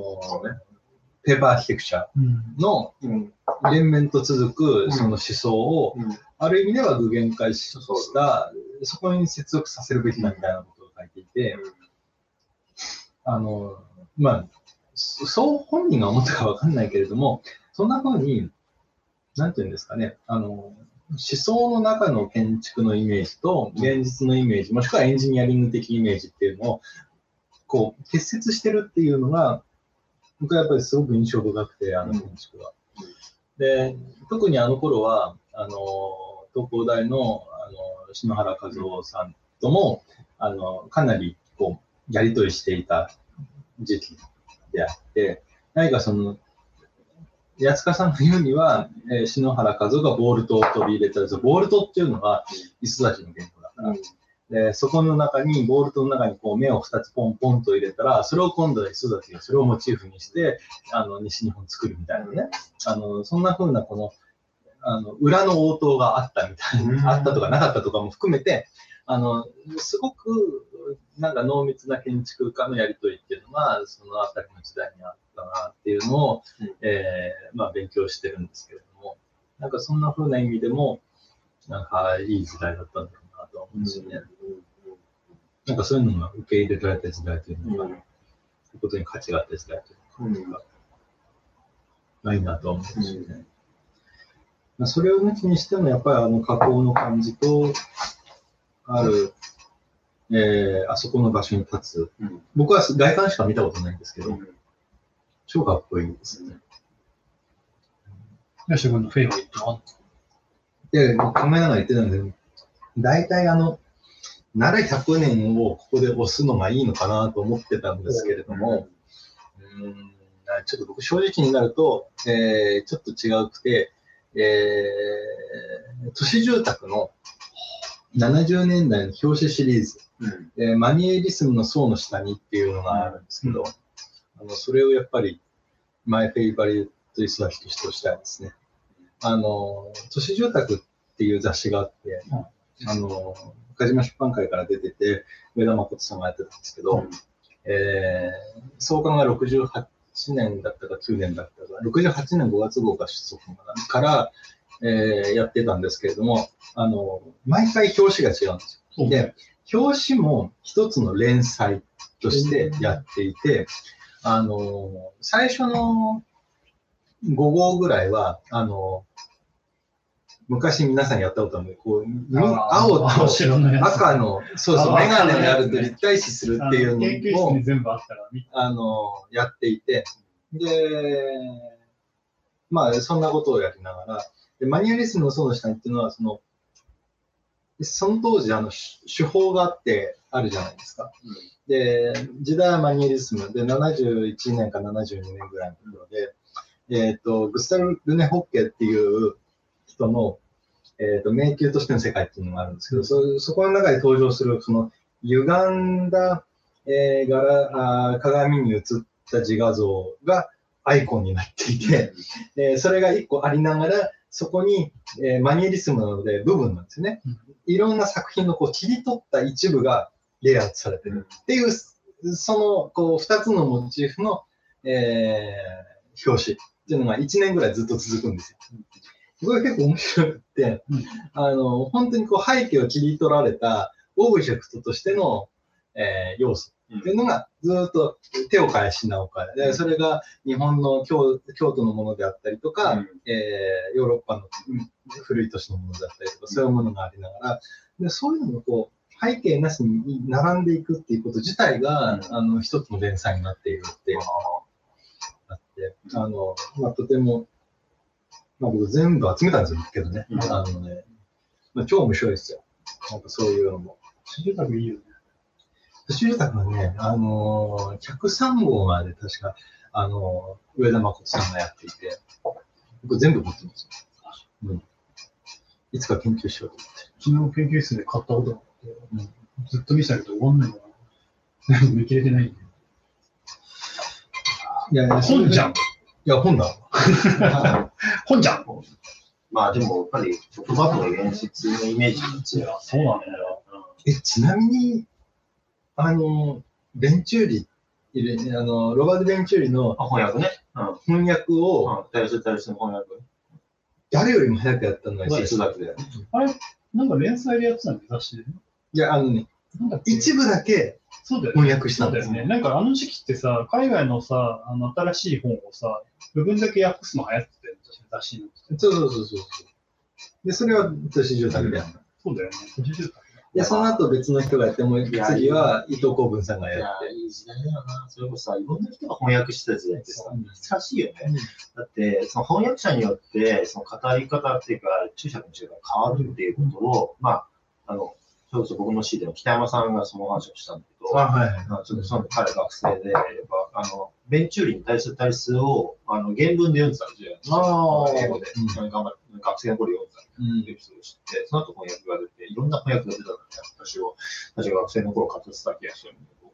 [SPEAKER 2] ペーパーアーキテクチャ
[SPEAKER 1] うん
[SPEAKER 2] の
[SPEAKER 3] うん。
[SPEAKER 2] 連綿と続
[SPEAKER 3] うん。
[SPEAKER 2] くその思想を、
[SPEAKER 3] うん。
[SPEAKER 2] ある意味では具現化した、そこに接続させるべきだみたいなことを書いていて、あの、まあ、そそう本人が思ったかわかんないけれども、そんな風に、なんていうんですかね、あの、思想の中の建築のイメージと現実のイメージ、もしくはエンジニアリング的イメージっていうのを、こう、結節してるっていうのが、僕はやっぱりすごく印象深くて、あの建築は。で、特にあの頃は、あの、東工大の、あの、篠原和夫さんとも、あの、かなり、こう、やりとりしていた時期であって、何かその、安川さんが言うには、えー篠原和夫がボールトを取り入れた。んですボールトっていうのが磯崎の言語だから、で、そこの中に、ボールトの中にこう目を2つポンポンと入れたら、それを今度は磯崎がそれをモチーフにして、あの、西日本作るみたいなね。あの、そんな風なこの、あの、裏の応答があったみたい
[SPEAKER 3] うん。
[SPEAKER 2] な、あったとかなかったとかも含めて、あの、すごく、なんか濃密な建築家のやりとりっていうのが、そのあたりの時代にあったなっていうのを、
[SPEAKER 3] うん
[SPEAKER 2] えーまあ勉強してるんですけれども、なんかそんな風な意味でも、なんかいい時代だったんだろうなと思うんですよね。なんかそういうのが受け入れられた時代というのが、そういうことに価値があった時代というのが、ないなと思うんですよね。まあ、それを抜きにしても、やっぱりあの加工の感じと、ある、えーあそこの場所に立つ。
[SPEAKER 3] うん
[SPEAKER 2] 僕は外観しか見たことないんですけど、超かっこいいですね。
[SPEAKER 1] 吉君のフェイバリットは
[SPEAKER 2] で、考えながら言ってたんで、大体あの、奈良100年をここで押すのがいいのかなと思ってたんですけれども、うーんちょっと僕正直になると、えーちょっと違うくて、えー都市住宅の70年代の表紙シリーズ、
[SPEAKER 3] うん。
[SPEAKER 2] えーマニエリスムの層の下にっていうのがあるんですけど、あのそれをやっぱりマイ・フェイバリット・イスラヒとして推したいですね。あの、都市住宅っていう雑誌があって、あの、岡島出版会から出てて、上田誠さんがやってたんですけど、
[SPEAKER 3] うん。
[SPEAKER 2] えー創刊が68年だったか9年だったか、68年5月号が出版から、えーやってたんですけれども、あの、毎回表紙が違うんですよ。で、表紙も一つの連載としてやっていて、あの、最初の5号ぐらいは、あの、昔皆さんやったことあるこう、青と赤の、そうそう、
[SPEAKER 1] あ
[SPEAKER 2] メガネであると立体視するっていうのを。
[SPEAKER 1] あ
[SPEAKER 2] の、やっていて、で、まあ、そんなことをやりながら、でマニュアリスムのその下にっていうのは、その、その当時、あの、手手法があって、あるじゃないですか。で、時代はマニュアリスム。で、71年か72年ぐらいのところで、えっ、と、グスタル・ルネ・ホッケっていう人の、えっ、と、迷宮としての世界っていうのがあるんですけど、そそこの中で登場する、その、歪んだ、えー柄あー鏡に映った自画像がアイコンになっていて、でそれが一個ありながら、そこに、えーマニュアリスムなので部分なんですよね
[SPEAKER 1] うん。
[SPEAKER 2] いろんな作品のこう切り取った一部がレイアウトされてるっていう、そのこう二つのモチーフの、えー表紙っていうのが1年ぐらいずっと続くんですよ。これ結構面白くって、
[SPEAKER 1] うん
[SPEAKER 2] あの、本当にこう背景を切り取られたオブジェクトとしての、えー要素っていうのがずっと手を変え品を変え、でそれが日本の京京都のものであったりとか、
[SPEAKER 3] うん。
[SPEAKER 2] えーヨーロッパのうん古い都市のものだったりとか、そういうものがありながら、でそういうのがこう背景なしに並んでいくっていうこと自体が、
[SPEAKER 3] うん。
[SPEAKER 2] あの一つの連載になっているっていうのがあって、あのまあ、とても、まあ、僕全部集めたんですよけどね、
[SPEAKER 3] うん。
[SPEAKER 2] あのねまあ、超面白いですよ。なんかそういうのも。
[SPEAKER 1] いいよね。
[SPEAKER 2] 住宅はね、あのー、103号まで確か、あのー、上田誠さんがやっていて、僕全部持ってますよ。うん。いつか研究しようと思って。
[SPEAKER 1] 昨日研究室で買ったことがあって、
[SPEAKER 2] うん
[SPEAKER 1] ずっと見てたけど終わんないから、見切れてないんだよ。
[SPEAKER 2] いやいや
[SPEAKER 1] 本じゃん
[SPEAKER 2] いや、本だ。
[SPEAKER 1] 本じゃん
[SPEAKER 3] まあでも、やっぱり言葉と演出のイメージが強い。
[SPEAKER 1] そうなんだよ。
[SPEAKER 2] え、ちなみに、あの、ベンチューリ、あの、ロバート・ベンチューリの
[SPEAKER 3] あ翻訳ね。うん。
[SPEAKER 2] 翻訳を
[SPEAKER 3] うん。大切大切の翻訳。
[SPEAKER 2] 誰よりも早くやったのが
[SPEAKER 3] 哲
[SPEAKER 2] 石
[SPEAKER 3] 学で。
[SPEAKER 1] あれ、なんか連載でやってたんだよ、雑誌で。
[SPEAKER 2] いや、あのね、一部だけ
[SPEAKER 1] そうだよね。
[SPEAKER 2] 翻訳したん
[SPEAKER 1] だよね。なんかあの時期ってさ、海外のさ、あの新しい本をさ、部分だけ訳すの流行ってたよ雑誌の。
[SPEAKER 2] そうそうそうそう。で、それは都市住宅でやった。
[SPEAKER 1] そうだよね。都市住宅
[SPEAKER 2] で、その後別の人がやって、も次は伊藤公文さんが
[SPEAKER 3] いや
[SPEAKER 2] やって。
[SPEAKER 3] いい時代だよな。それこそさ、いろんな人が翻訳してた時代ってさ、難しいよね。だって、その翻訳者によって、その語り方っていうか、注釈の違いが変わるっていうことを、まあ、あの、それこそ僕の C でも北山さんがその話をしたんだけど、
[SPEAKER 2] あ、はいはい。
[SPEAKER 3] まあちょっとその時彼学生で、やっぱ、あの、ベンチューリに対する対数を、あの、原文で読んでたんですよ。
[SPEAKER 2] あー
[SPEAKER 3] 英語で。
[SPEAKER 2] うん
[SPEAKER 3] 頑張って学生の頃読んでた
[SPEAKER 2] うん
[SPEAKER 3] エピソードを知って、その後翻訳が出て、いろんな翻訳が出たんだって私を、私が学生の頃語ってた気がするんだけど、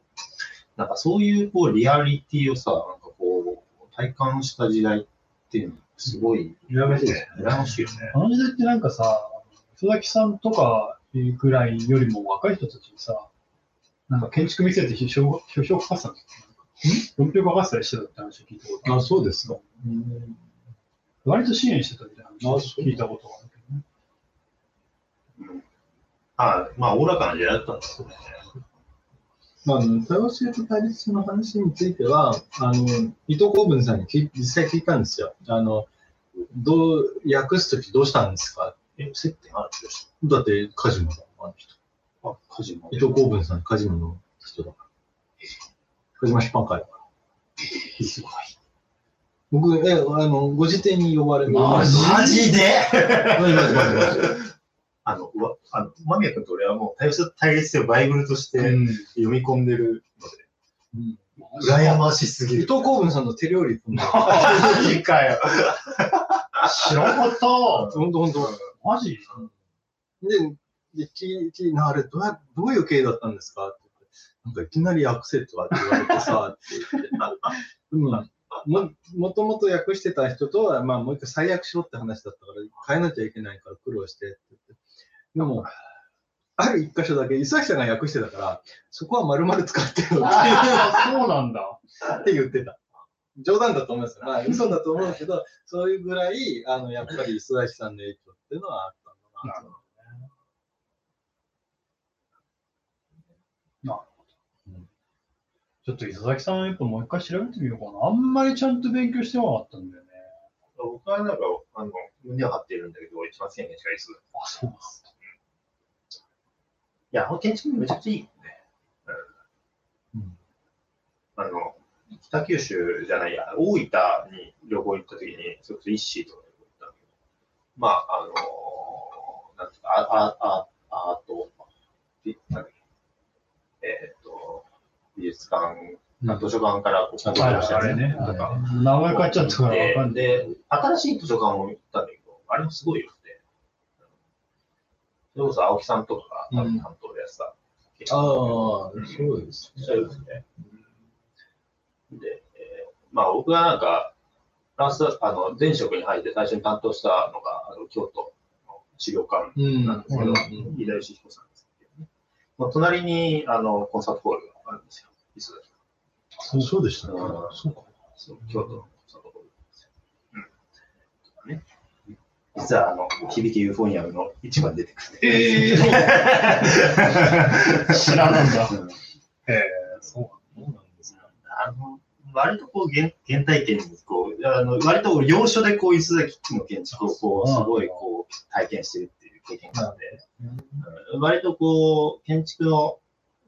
[SPEAKER 3] なんかそういうこうリアリティをさ、なんかこう、体感した時代っていうのすごい、
[SPEAKER 2] 羨ましいですね。
[SPEAKER 3] 羨ましいよね。
[SPEAKER 1] あの時代ってなんかさ、佐々木さんとかぐらいよりも若い人たちにさ、なんか建築見せて批評批評書かせたんですよ。論評書かせたりしてたって話を聞いたことある
[SPEAKER 2] あ、そうですか。
[SPEAKER 1] 割と支援してたみたいな話聞いたことがあるけどね。
[SPEAKER 3] うん、あまあ、おおらかな時代だったんですよね。
[SPEAKER 2] まあ、多様性と対立の話については、あの、伊藤公文さんに実際聞いたんですよ。あの、どう、訳すときどうしたんですか？
[SPEAKER 3] え、接点ある人でし
[SPEAKER 2] だって、カジノだ、あの人。
[SPEAKER 3] たあ、カジノ
[SPEAKER 2] 伊藤公文さん、カジノの人だから。カジマ出版会だから。
[SPEAKER 3] すごい。
[SPEAKER 2] 僕、え、あの、ご自邸に呼ばれ
[SPEAKER 1] マジ
[SPEAKER 3] マジで？
[SPEAKER 2] マジマジマジマジ
[SPEAKER 3] あの、うわあの、間宮君と俺はもう対立対立をバイブルとして
[SPEAKER 1] うん。
[SPEAKER 3] 読み込んでるので、
[SPEAKER 2] うん。
[SPEAKER 3] 羨ましすぎ
[SPEAKER 2] 伊
[SPEAKER 3] る。
[SPEAKER 2] 藤公文さんの手料理。
[SPEAKER 3] マジかよ。
[SPEAKER 1] 知らなかった。
[SPEAKER 2] ほんとほんと。
[SPEAKER 1] マジ
[SPEAKER 2] で、で、聞いて、なあれどうや、どういう経緯だったんですか？なんかいきなり訳せとかって言われてさ、って言って。うんももともと訳してた人とは、まあ、もう一回再訳しろって話だったから、変えなきゃいけないから苦労してって言って。でも、ある一箇所だけ、伊佐さんが訳してたから、そこは丸々使ってよって
[SPEAKER 1] そうなんだ。
[SPEAKER 2] って言ってた。冗談だと思いますよ。まあ、嘘だと思うけど、そういうぐらい、あの、やっぱり磯崎さんの影響っていうのはあったんだなと。
[SPEAKER 1] ちょっと磯崎さん、やっぱもう一回調べてみようかな。あんまりちゃんと勉強してなかったんだよね。
[SPEAKER 3] 僕はなんか、あの、胸を張っているんだけど、一番1000円近いです。
[SPEAKER 1] あ、そうなんだ。
[SPEAKER 3] いや、あの建築めちゃくちゃいいよね。
[SPEAKER 1] うん
[SPEAKER 3] あの、北九州じゃないや、大分に旅行行った時に、それこそイッシーとか行ったんだけど、まあ、あのなんていうか、あ、あ、あ、アート、えなんだっけ、えっ、と、美術館、図書館からこう、
[SPEAKER 2] あ
[SPEAKER 1] はい、
[SPEAKER 3] した
[SPEAKER 1] あれね。
[SPEAKER 3] とか、
[SPEAKER 1] 名前変えちゃったからわかんない。
[SPEAKER 3] で、新しい図書館も行ったんだけど、あれもすごいよくて、それこそ青木さんとかが
[SPEAKER 2] うん
[SPEAKER 3] 担当でやってた。
[SPEAKER 2] ああ、そうです
[SPEAKER 3] そうですね。で、えーまあ僕がなんか、フランス、あの、前職に入って最初に担当したのが、あの京都の資料館
[SPEAKER 2] うん
[SPEAKER 3] なんですけど、
[SPEAKER 2] うん
[SPEAKER 3] 飯田義彦さんですけどね。まあ、隣に、あの、コンサートホールがあるんですよ。磯崎
[SPEAKER 2] そうそうでしたね。
[SPEAKER 3] うん
[SPEAKER 2] そうか。
[SPEAKER 3] そう京都のコンサートホールなんですよ。うん。とかね。実は、あの、響きユーフォニアムの一番出てくる。
[SPEAKER 1] え知らなんだ。
[SPEAKER 3] うん
[SPEAKER 1] ええそう
[SPEAKER 2] そうなんですか。
[SPEAKER 3] あの、割とこう原、原体験に、こう、あの、割と要所でこう、磯崎の建築をこう、すごいこう、体験してるっていう経験があって、うん割とこう、建築の、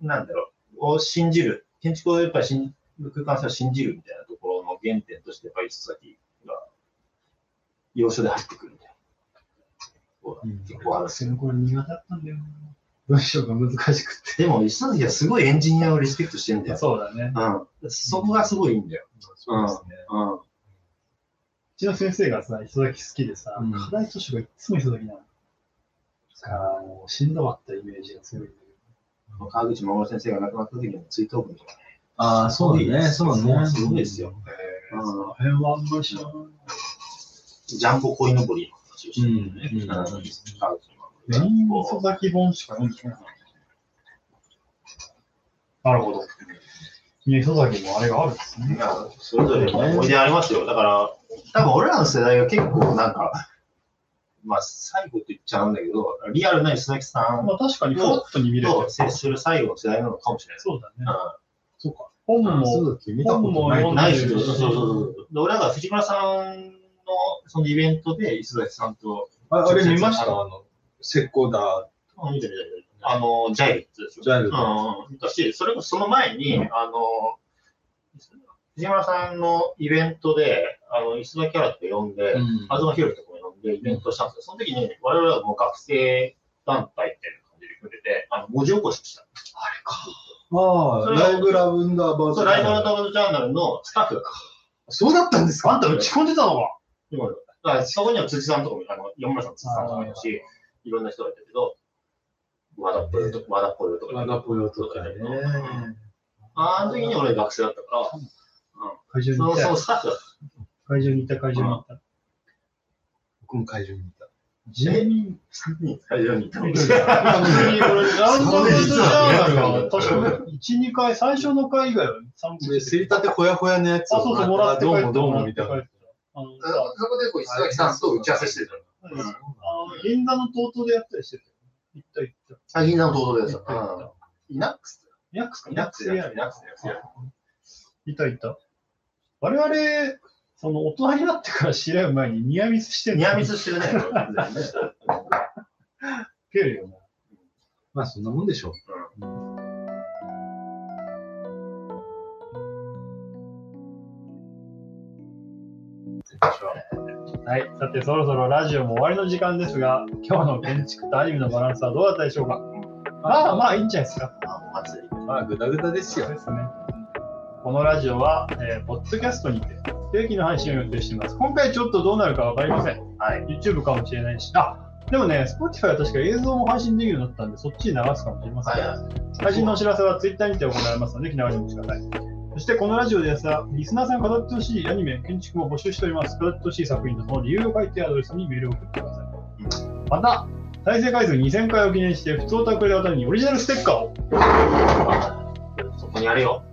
[SPEAKER 3] なんだろう、を信じる、建築をやっぱり信空間性を信じるみたいなところの原点として、やっぱり磯崎が、要所で入ってくるみたいな。結構ある
[SPEAKER 1] その頃苦手だったんだよな。文章が難しくて。
[SPEAKER 3] でも、磯崎はすごいエンジニアをリスペクトしてるんだよ。
[SPEAKER 1] そうだね。
[SPEAKER 3] うん。そこがすごいいいんだよ。
[SPEAKER 2] そうですね。
[SPEAKER 3] うん。
[SPEAKER 1] うちの先生がさ、磯崎好きでさ、
[SPEAKER 2] うん
[SPEAKER 1] 課題図書がいつも磯崎なの。だからもうしんどかったイメージが強いんだけ
[SPEAKER 3] 川口守先生が亡くなった時の追悼文とかね。
[SPEAKER 2] ああ、そうだね。そうだね。
[SPEAKER 3] すごいですよ。
[SPEAKER 1] ど。
[SPEAKER 3] うん
[SPEAKER 1] その辺はあんまり知らない。
[SPEAKER 3] ジャンボ鯉のぼりの話をしてるね。
[SPEAKER 2] うん
[SPEAKER 3] うん川口守
[SPEAKER 1] メイン磯崎本しか読んでない。なるほど。磯崎もあれがあるんですね。
[SPEAKER 3] いやそれぞれ思い出ありますよ。だから、多分俺らの世代が結構なんか、まあ最後って言っちゃうんだけど、リアルな磯崎さん
[SPEAKER 1] まあ確かにフラットに見れて
[SPEAKER 3] と接する最後の世代なのかもしれない。
[SPEAKER 1] そうだね。
[SPEAKER 3] う
[SPEAKER 1] そうか。本も、
[SPEAKER 2] そうだっけ見たことない。
[SPEAKER 3] ん。ないですよ。そうそうそう。で俺らが藤村さんのそのイベントで磯崎さんと、
[SPEAKER 2] ああれ見ました？あの、石膏だ。
[SPEAKER 3] あ見てみたいあの、ジャイルってですよ。
[SPEAKER 2] ジャイル
[SPEAKER 3] うんうん、見たし、それこそその前に、あの、藤村さんのイベントで、あの、磯田キャラって呼んで、
[SPEAKER 2] うん
[SPEAKER 3] 東博とかも呼んでイベントしたんですよ。その時に、我々はもう学生団体みたいな感じで組んでて、あの、文字起こしした。
[SPEAKER 2] ああ、ライブラウンダーバー
[SPEAKER 3] ライブアウトジャーナルのスタッフが
[SPEAKER 2] そうだったんですか？
[SPEAKER 1] あんた打ち込んでたの？か。
[SPEAKER 3] だからそこには辻さんとかも、あの、山村さん、辻さんとかもいたし、いろんな人がいたけど、和田ポヨとか、和田ポヨとか。
[SPEAKER 2] ワダポヨとかね。
[SPEAKER 3] あの時に俺学生だったから、
[SPEAKER 1] 会場に
[SPEAKER 3] その、
[SPEAKER 1] いたよ。
[SPEAKER 3] そのスタッフだった。
[SPEAKER 1] 会場にいた、会場にいた。
[SPEAKER 2] 僕も会場にいた。
[SPEAKER 1] 地味に、
[SPEAKER 3] に会場に行った
[SPEAKER 1] 確か1、2回、最初の回以外は3
[SPEAKER 2] で、すりたてほやほやのやつ
[SPEAKER 1] あ、そうそう、もらって帰った。
[SPEAKER 2] どうもどうもみたいな。
[SPEAKER 1] あの
[SPEAKER 3] そこでこう、石崎さんと打ち合わせしてた
[SPEAKER 1] 銀座の東東でやったりしてたよ。行った行った。
[SPEAKER 3] あ、銀座の弟です
[SPEAKER 1] 行った行った。
[SPEAKER 3] イナックス
[SPEAKER 1] イナックスか
[SPEAKER 3] イナックスイナックスやつや。
[SPEAKER 1] いたいた。我々、その大人になってから知り合う前にニアミスしてんの？
[SPEAKER 3] ニアミスしてるね。
[SPEAKER 1] けるよね。
[SPEAKER 2] まあそんなもんでしょ
[SPEAKER 1] はい。さて、そろそろラジオも終わりの時間ですが、今日の建築とアニメのバランスはどうだったでしょうか？まあまあいいんじゃないですか。
[SPEAKER 3] あお祭り。
[SPEAKER 2] う。まあ、ぐだぐだですよ。
[SPEAKER 1] ですね。このラジオは、えーポッドキャストにて不定期の配信を予定しています。今回ちょっとどうなるかわかりません。
[SPEAKER 3] はい。
[SPEAKER 1] YouTube かもしれないし。あでもね、Spotify は確か映像も配信できるようになったんで、そっちに流すかもしれません。
[SPEAKER 3] はいはい。
[SPEAKER 1] 配信のお知らせは Twitter にて行われますので、気長にお待ちください。そしてこのラジオでは、リスナーさんが語ってほしいアニメ、建築を募集しております。語ってほしい作品とその理由を書いてアドレスにメールを送ってください。また、再生回数2000回を記念して、普通歌くれた方にオリジナルステッカーを、
[SPEAKER 3] そこにあるよ。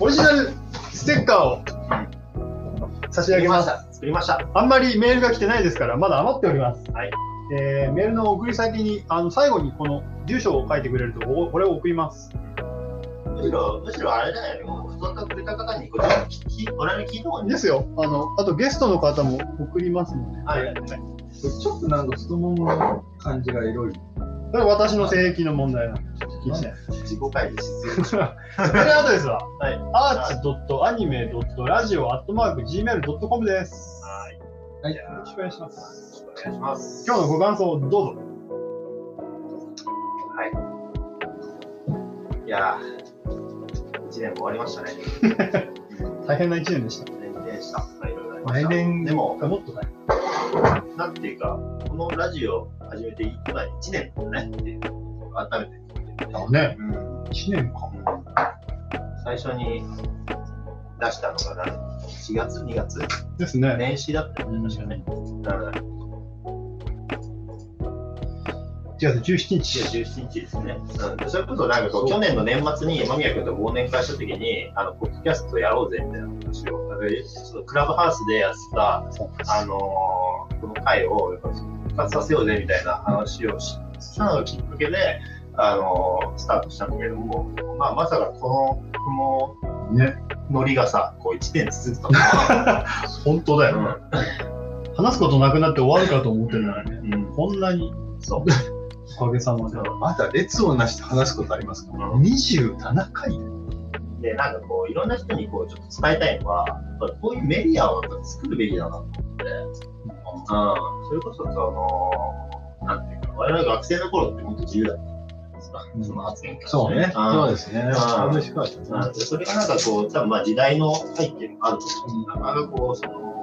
[SPEAKER 1] オリジナルステッカーを差し上げます。
[SPEAKER 3] た。作りました。
[SPEAKER 1] あんまりメールが来てないですから、まだ余っております。
[SPEAKER 3] はい。
[SPEAKER 1] えーメールの送り先に、あの最後にこの住所を書いてくれると、おこれを送ります。
[SPEAKER 3] むしろ、むしろあれだよね、もう、太ったくれた方に、これ、聞き、我々聞いた方がいいん
[SPEAKER 1] ですよ。あの、あとゲストの方も送りますので、
[SPEAKER 3] はい
[SPEAKER 2] ちょっとなんか太ももの感じがエロい。
[SPEAKER 1] それは私の性癖の問題なんで、ちょっと気にしない。
[SPEAKER 3] 自己開示
[SPEAKER 1] メールアドレスは、
[SPEAKER 3] はい。
[SPEAKER 1] アーチ .anime.radio.gmail.com です。
[SPEAKER 3] はい。
[SPEAKER 2] はい。
[SPEAKER 1] よろしくお願いします。
[SPEAKER 3] お願いします。
[SPEAKER 1] 今日のご感想をどうぞ。
[SPEAKER 3] はい。いやー、1年も終わりましたね。
[SPEAKER 1] 大変な一年でした。
[SPEAKER 3] 年でした。はい、
[SPEAKER 1] 来年
[SPEAKER 3] でも、
[SPEAKER 1] がもっとね。
[SPEAKER 3] なんていうか、このラジオ始めて今1年だねっていう、改めて
[SPEAKER 1] だね。
[SPEAKER 3] うん
[SPEAKER 1] 1年か。
[SPEAKER 3] 最初に出したのが何 ?4 月、2月？
[SPEAKER 1] ですね。
[SPEAKER 3] 年始だったよね、確かね。うん
[SPEAKER 1] 4月17
[SPEAKER 3] 4
[SPEAKER 1] 日。
[SPEAKER 3] 月17日ですね。うん、それこそなんかこう去年の年末に間宮君と忘年会したときに、あの、ポッドキャストやろうぜみたいな話を、クラブハウスでやってた、あのーこの回を復活させようぜみたいな話をししたのがきっかけで、あのースタートしたんだけども、まあ、まさかこの、こ
[SPEAKER 1] ね。
[SPEAKER 3] のノリがさ、こう1年続くとは、
[SPEAKER 1] 本当だよ、ね。話すことなくなって終わるかと思ってるのにね。
[SPEAKER 3] うん、うん、
[SPEAKER 1] こんなに。
[SPEAKER 3] そう。
[SPEAKER 1] おかげさまで。
[SPEAKER 2] まだ列をなして話すことありますか？
[SPEAKER 3] うん
[SPEAKER 2] ?27 回。
[SPEAKER 3] で、なんかこう、いろんな人にこう、ちょっと伝えたいのは、こういうメディアを作るべきだなと思って、うん、それこそ、その、なんていうか、我々学生の頃って本当自由だったですか、
[SPEAKER 2] うん
[SPEAKER 3] その発言から、
[SPEAKER 2] そうね。そう
[SPEAKER 3] で
[SPEAKER 2] ですね。
[SPEAKER 3] うん
[SPEAKER 2] 嬉しかった
[SPEAKER 3] うん
[SPEAKER 2] ね。
[SPEAKER 3] でそれがなんかこう、多分まあ時代の背景もあると思うんですけど、なかなかこう、その、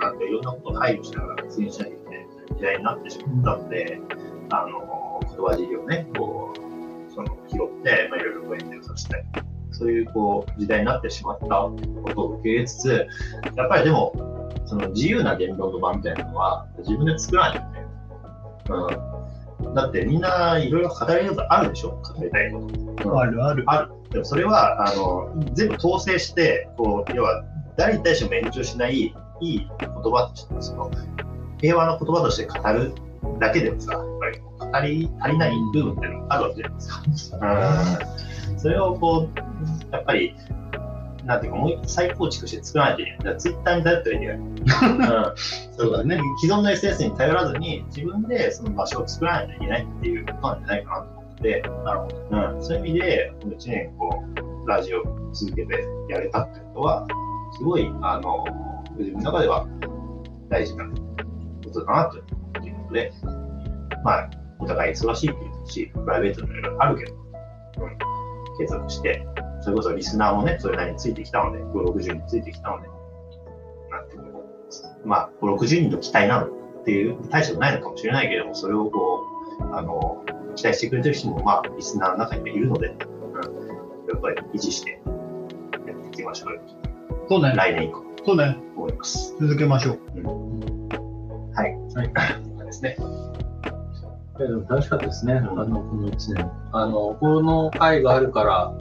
[SPEAKER 3] なんかいろんなことを配慮しながら発言しなきゃいけない時代になってしまったので、あの、言葉尻をね、こう、その、拾って、まあいろいろこう演説をしたり、そういうこう、時代になってしまったことを受け入れつつ、やっぱりでも、その自由な言論の場みたいなのは自分で作らないとね。うん。だってみんないろいろ語りことあるでしょ？語りたいこと。うん
[SPEAKER 1] あるある。
[SPEAKER 3] ある。でもそれは、あの、全部統制して、こう、要は、誰に対しても炎上しない、いい言葉として、その、平和な言葉として語るだけでもさ、やっぱり語り足りない部分っていうのがあるわけじゃないですか。うん。それをこう、やっぱり、なんていうか、もう一回再構築して作らないといけない。だからツイッターに頼ってはいけない。うん。そうだね。既存の SNS に頼らずに、自分でその場所を作らないといけないっていうことなんじゃないかなと思って、なるほど。うん。そういう意味で、この1年、こう、ラジオを続けてやれたってことは、すごい、あの、自分の中では大事なことだなということで、まあ、お互い忙しいっていうし、プライベートのいろいろあるけど、うん、継続して、それこそリスナーもね、それなりについてきたので、5、60人ついてきたので、なんていうの、まあ、5、60人の期待なのっていう、大したことないのかもしれないけれども、それをこう、あの、期待してくれてる人も、まあ、リスナーの中にはいるので、うん、やっぱり維持してやっていきましょうよ。
[SPEAKER 1] そうね。
[SPEAKER 3] 来年以降、
[SPEAKER 1] そうね。
[SPEAKER 3] 思います。
[SPEAKER 1] 続けましょう。
[SPEAKER 3] はい。
[SPEAKER 2] はい。
[SPEAKER 3] ですね。
[SPEAKER 2] いやでも楽しかったですね、あの、この1年。あの、この会があるから、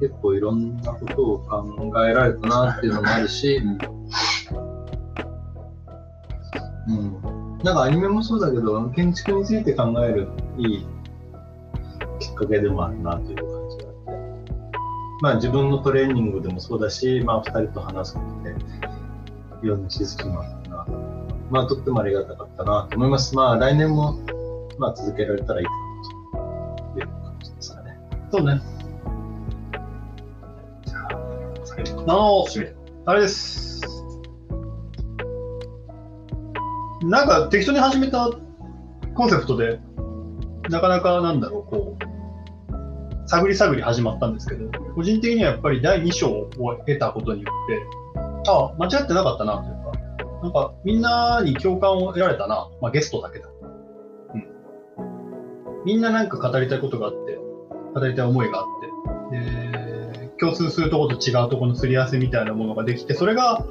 [SPEAKER 2] 結構いろんなことを考えられたなっていうのもあるし、うん。なんかアニメもそうだけど、建築について考えるいいきっかけでもあるなという感じがあって。まあ自分のトレーニングでもそうだし、まあ二人と話すことで、いろんな気づきもあったな。まあとってもありがたかったなと思います。まあ来年も、まあ続けられたらいいかなという感じですかね。
[SPEAKER 1] そうね。
[SPEAKER 3] 最後
[SPEAKER 1] あの、
[SPEAKER 3] 締めて
[SPEAKER 1] あれです。なんか適当に始めたコンセプトで、なかなかなんだろう、こう、探り探り始まったんですけど、個人的にはやっぱり第2章を得たことによって、ああ、間違ってなかったなというか、なんかみんなに共感を得られたな、まあゲストだけだ。うん。みんななんか語りたいことがあって、語りたい思いがあって、で、共通するところと違うところのすり合わせみたいなものができて、それが、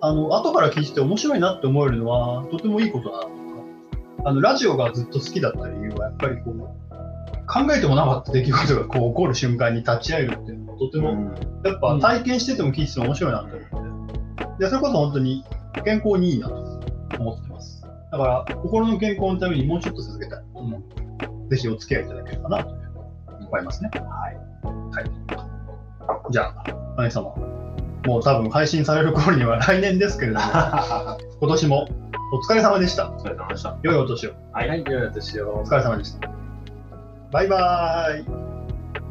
[SPEAKER 1] あの、後から聞いてて面白いなって思えるのは、とてもいいことだなとか、あの、ラジオがずっと好きだった理由は、やっぱりこう、考えてもなかった出来事がこう起こる瞬間に立ち会えるっていうのは、とても、やっぱ体験してても聞いてても面白いなと思って、で、それこそ本当に健康にいいなと思ってます。だから、心の健康のためにもうちょっと続けたい。ぜひお付き合いいただければなと思いますね。
[SPEAKER 3] はい。
[SPEAKER 1] じゃあ、姉様、もう多分配信される頃には来年ですけれども、今年もお疲れ様でした。
[SPEAKER 3] お疲れ様でした。
[SPEAKER 1] 良いお年を。
[SPEAKER 3] はい。
[SPEAKER 2] はい、良いお年を
[SPEAKER 1] お。疲れ様でした。バイバーイ。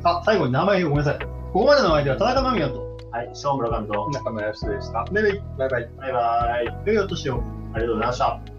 [SPEAKER 1] あ、最後に名前をごめんなさい。ここまでの相手は田中間宮と、
[SPEAKER 3] はい。正村監督。
[SPEAKER 2] 中村康でした。
[SPEAKER 1] メイメイ、
[SPEAKER 2] バイバイ。
[SPEAKER 3] バイバイ。
[SPEAKER 1] 良いお年を。
[SPEAKER 3] ありがとうございました。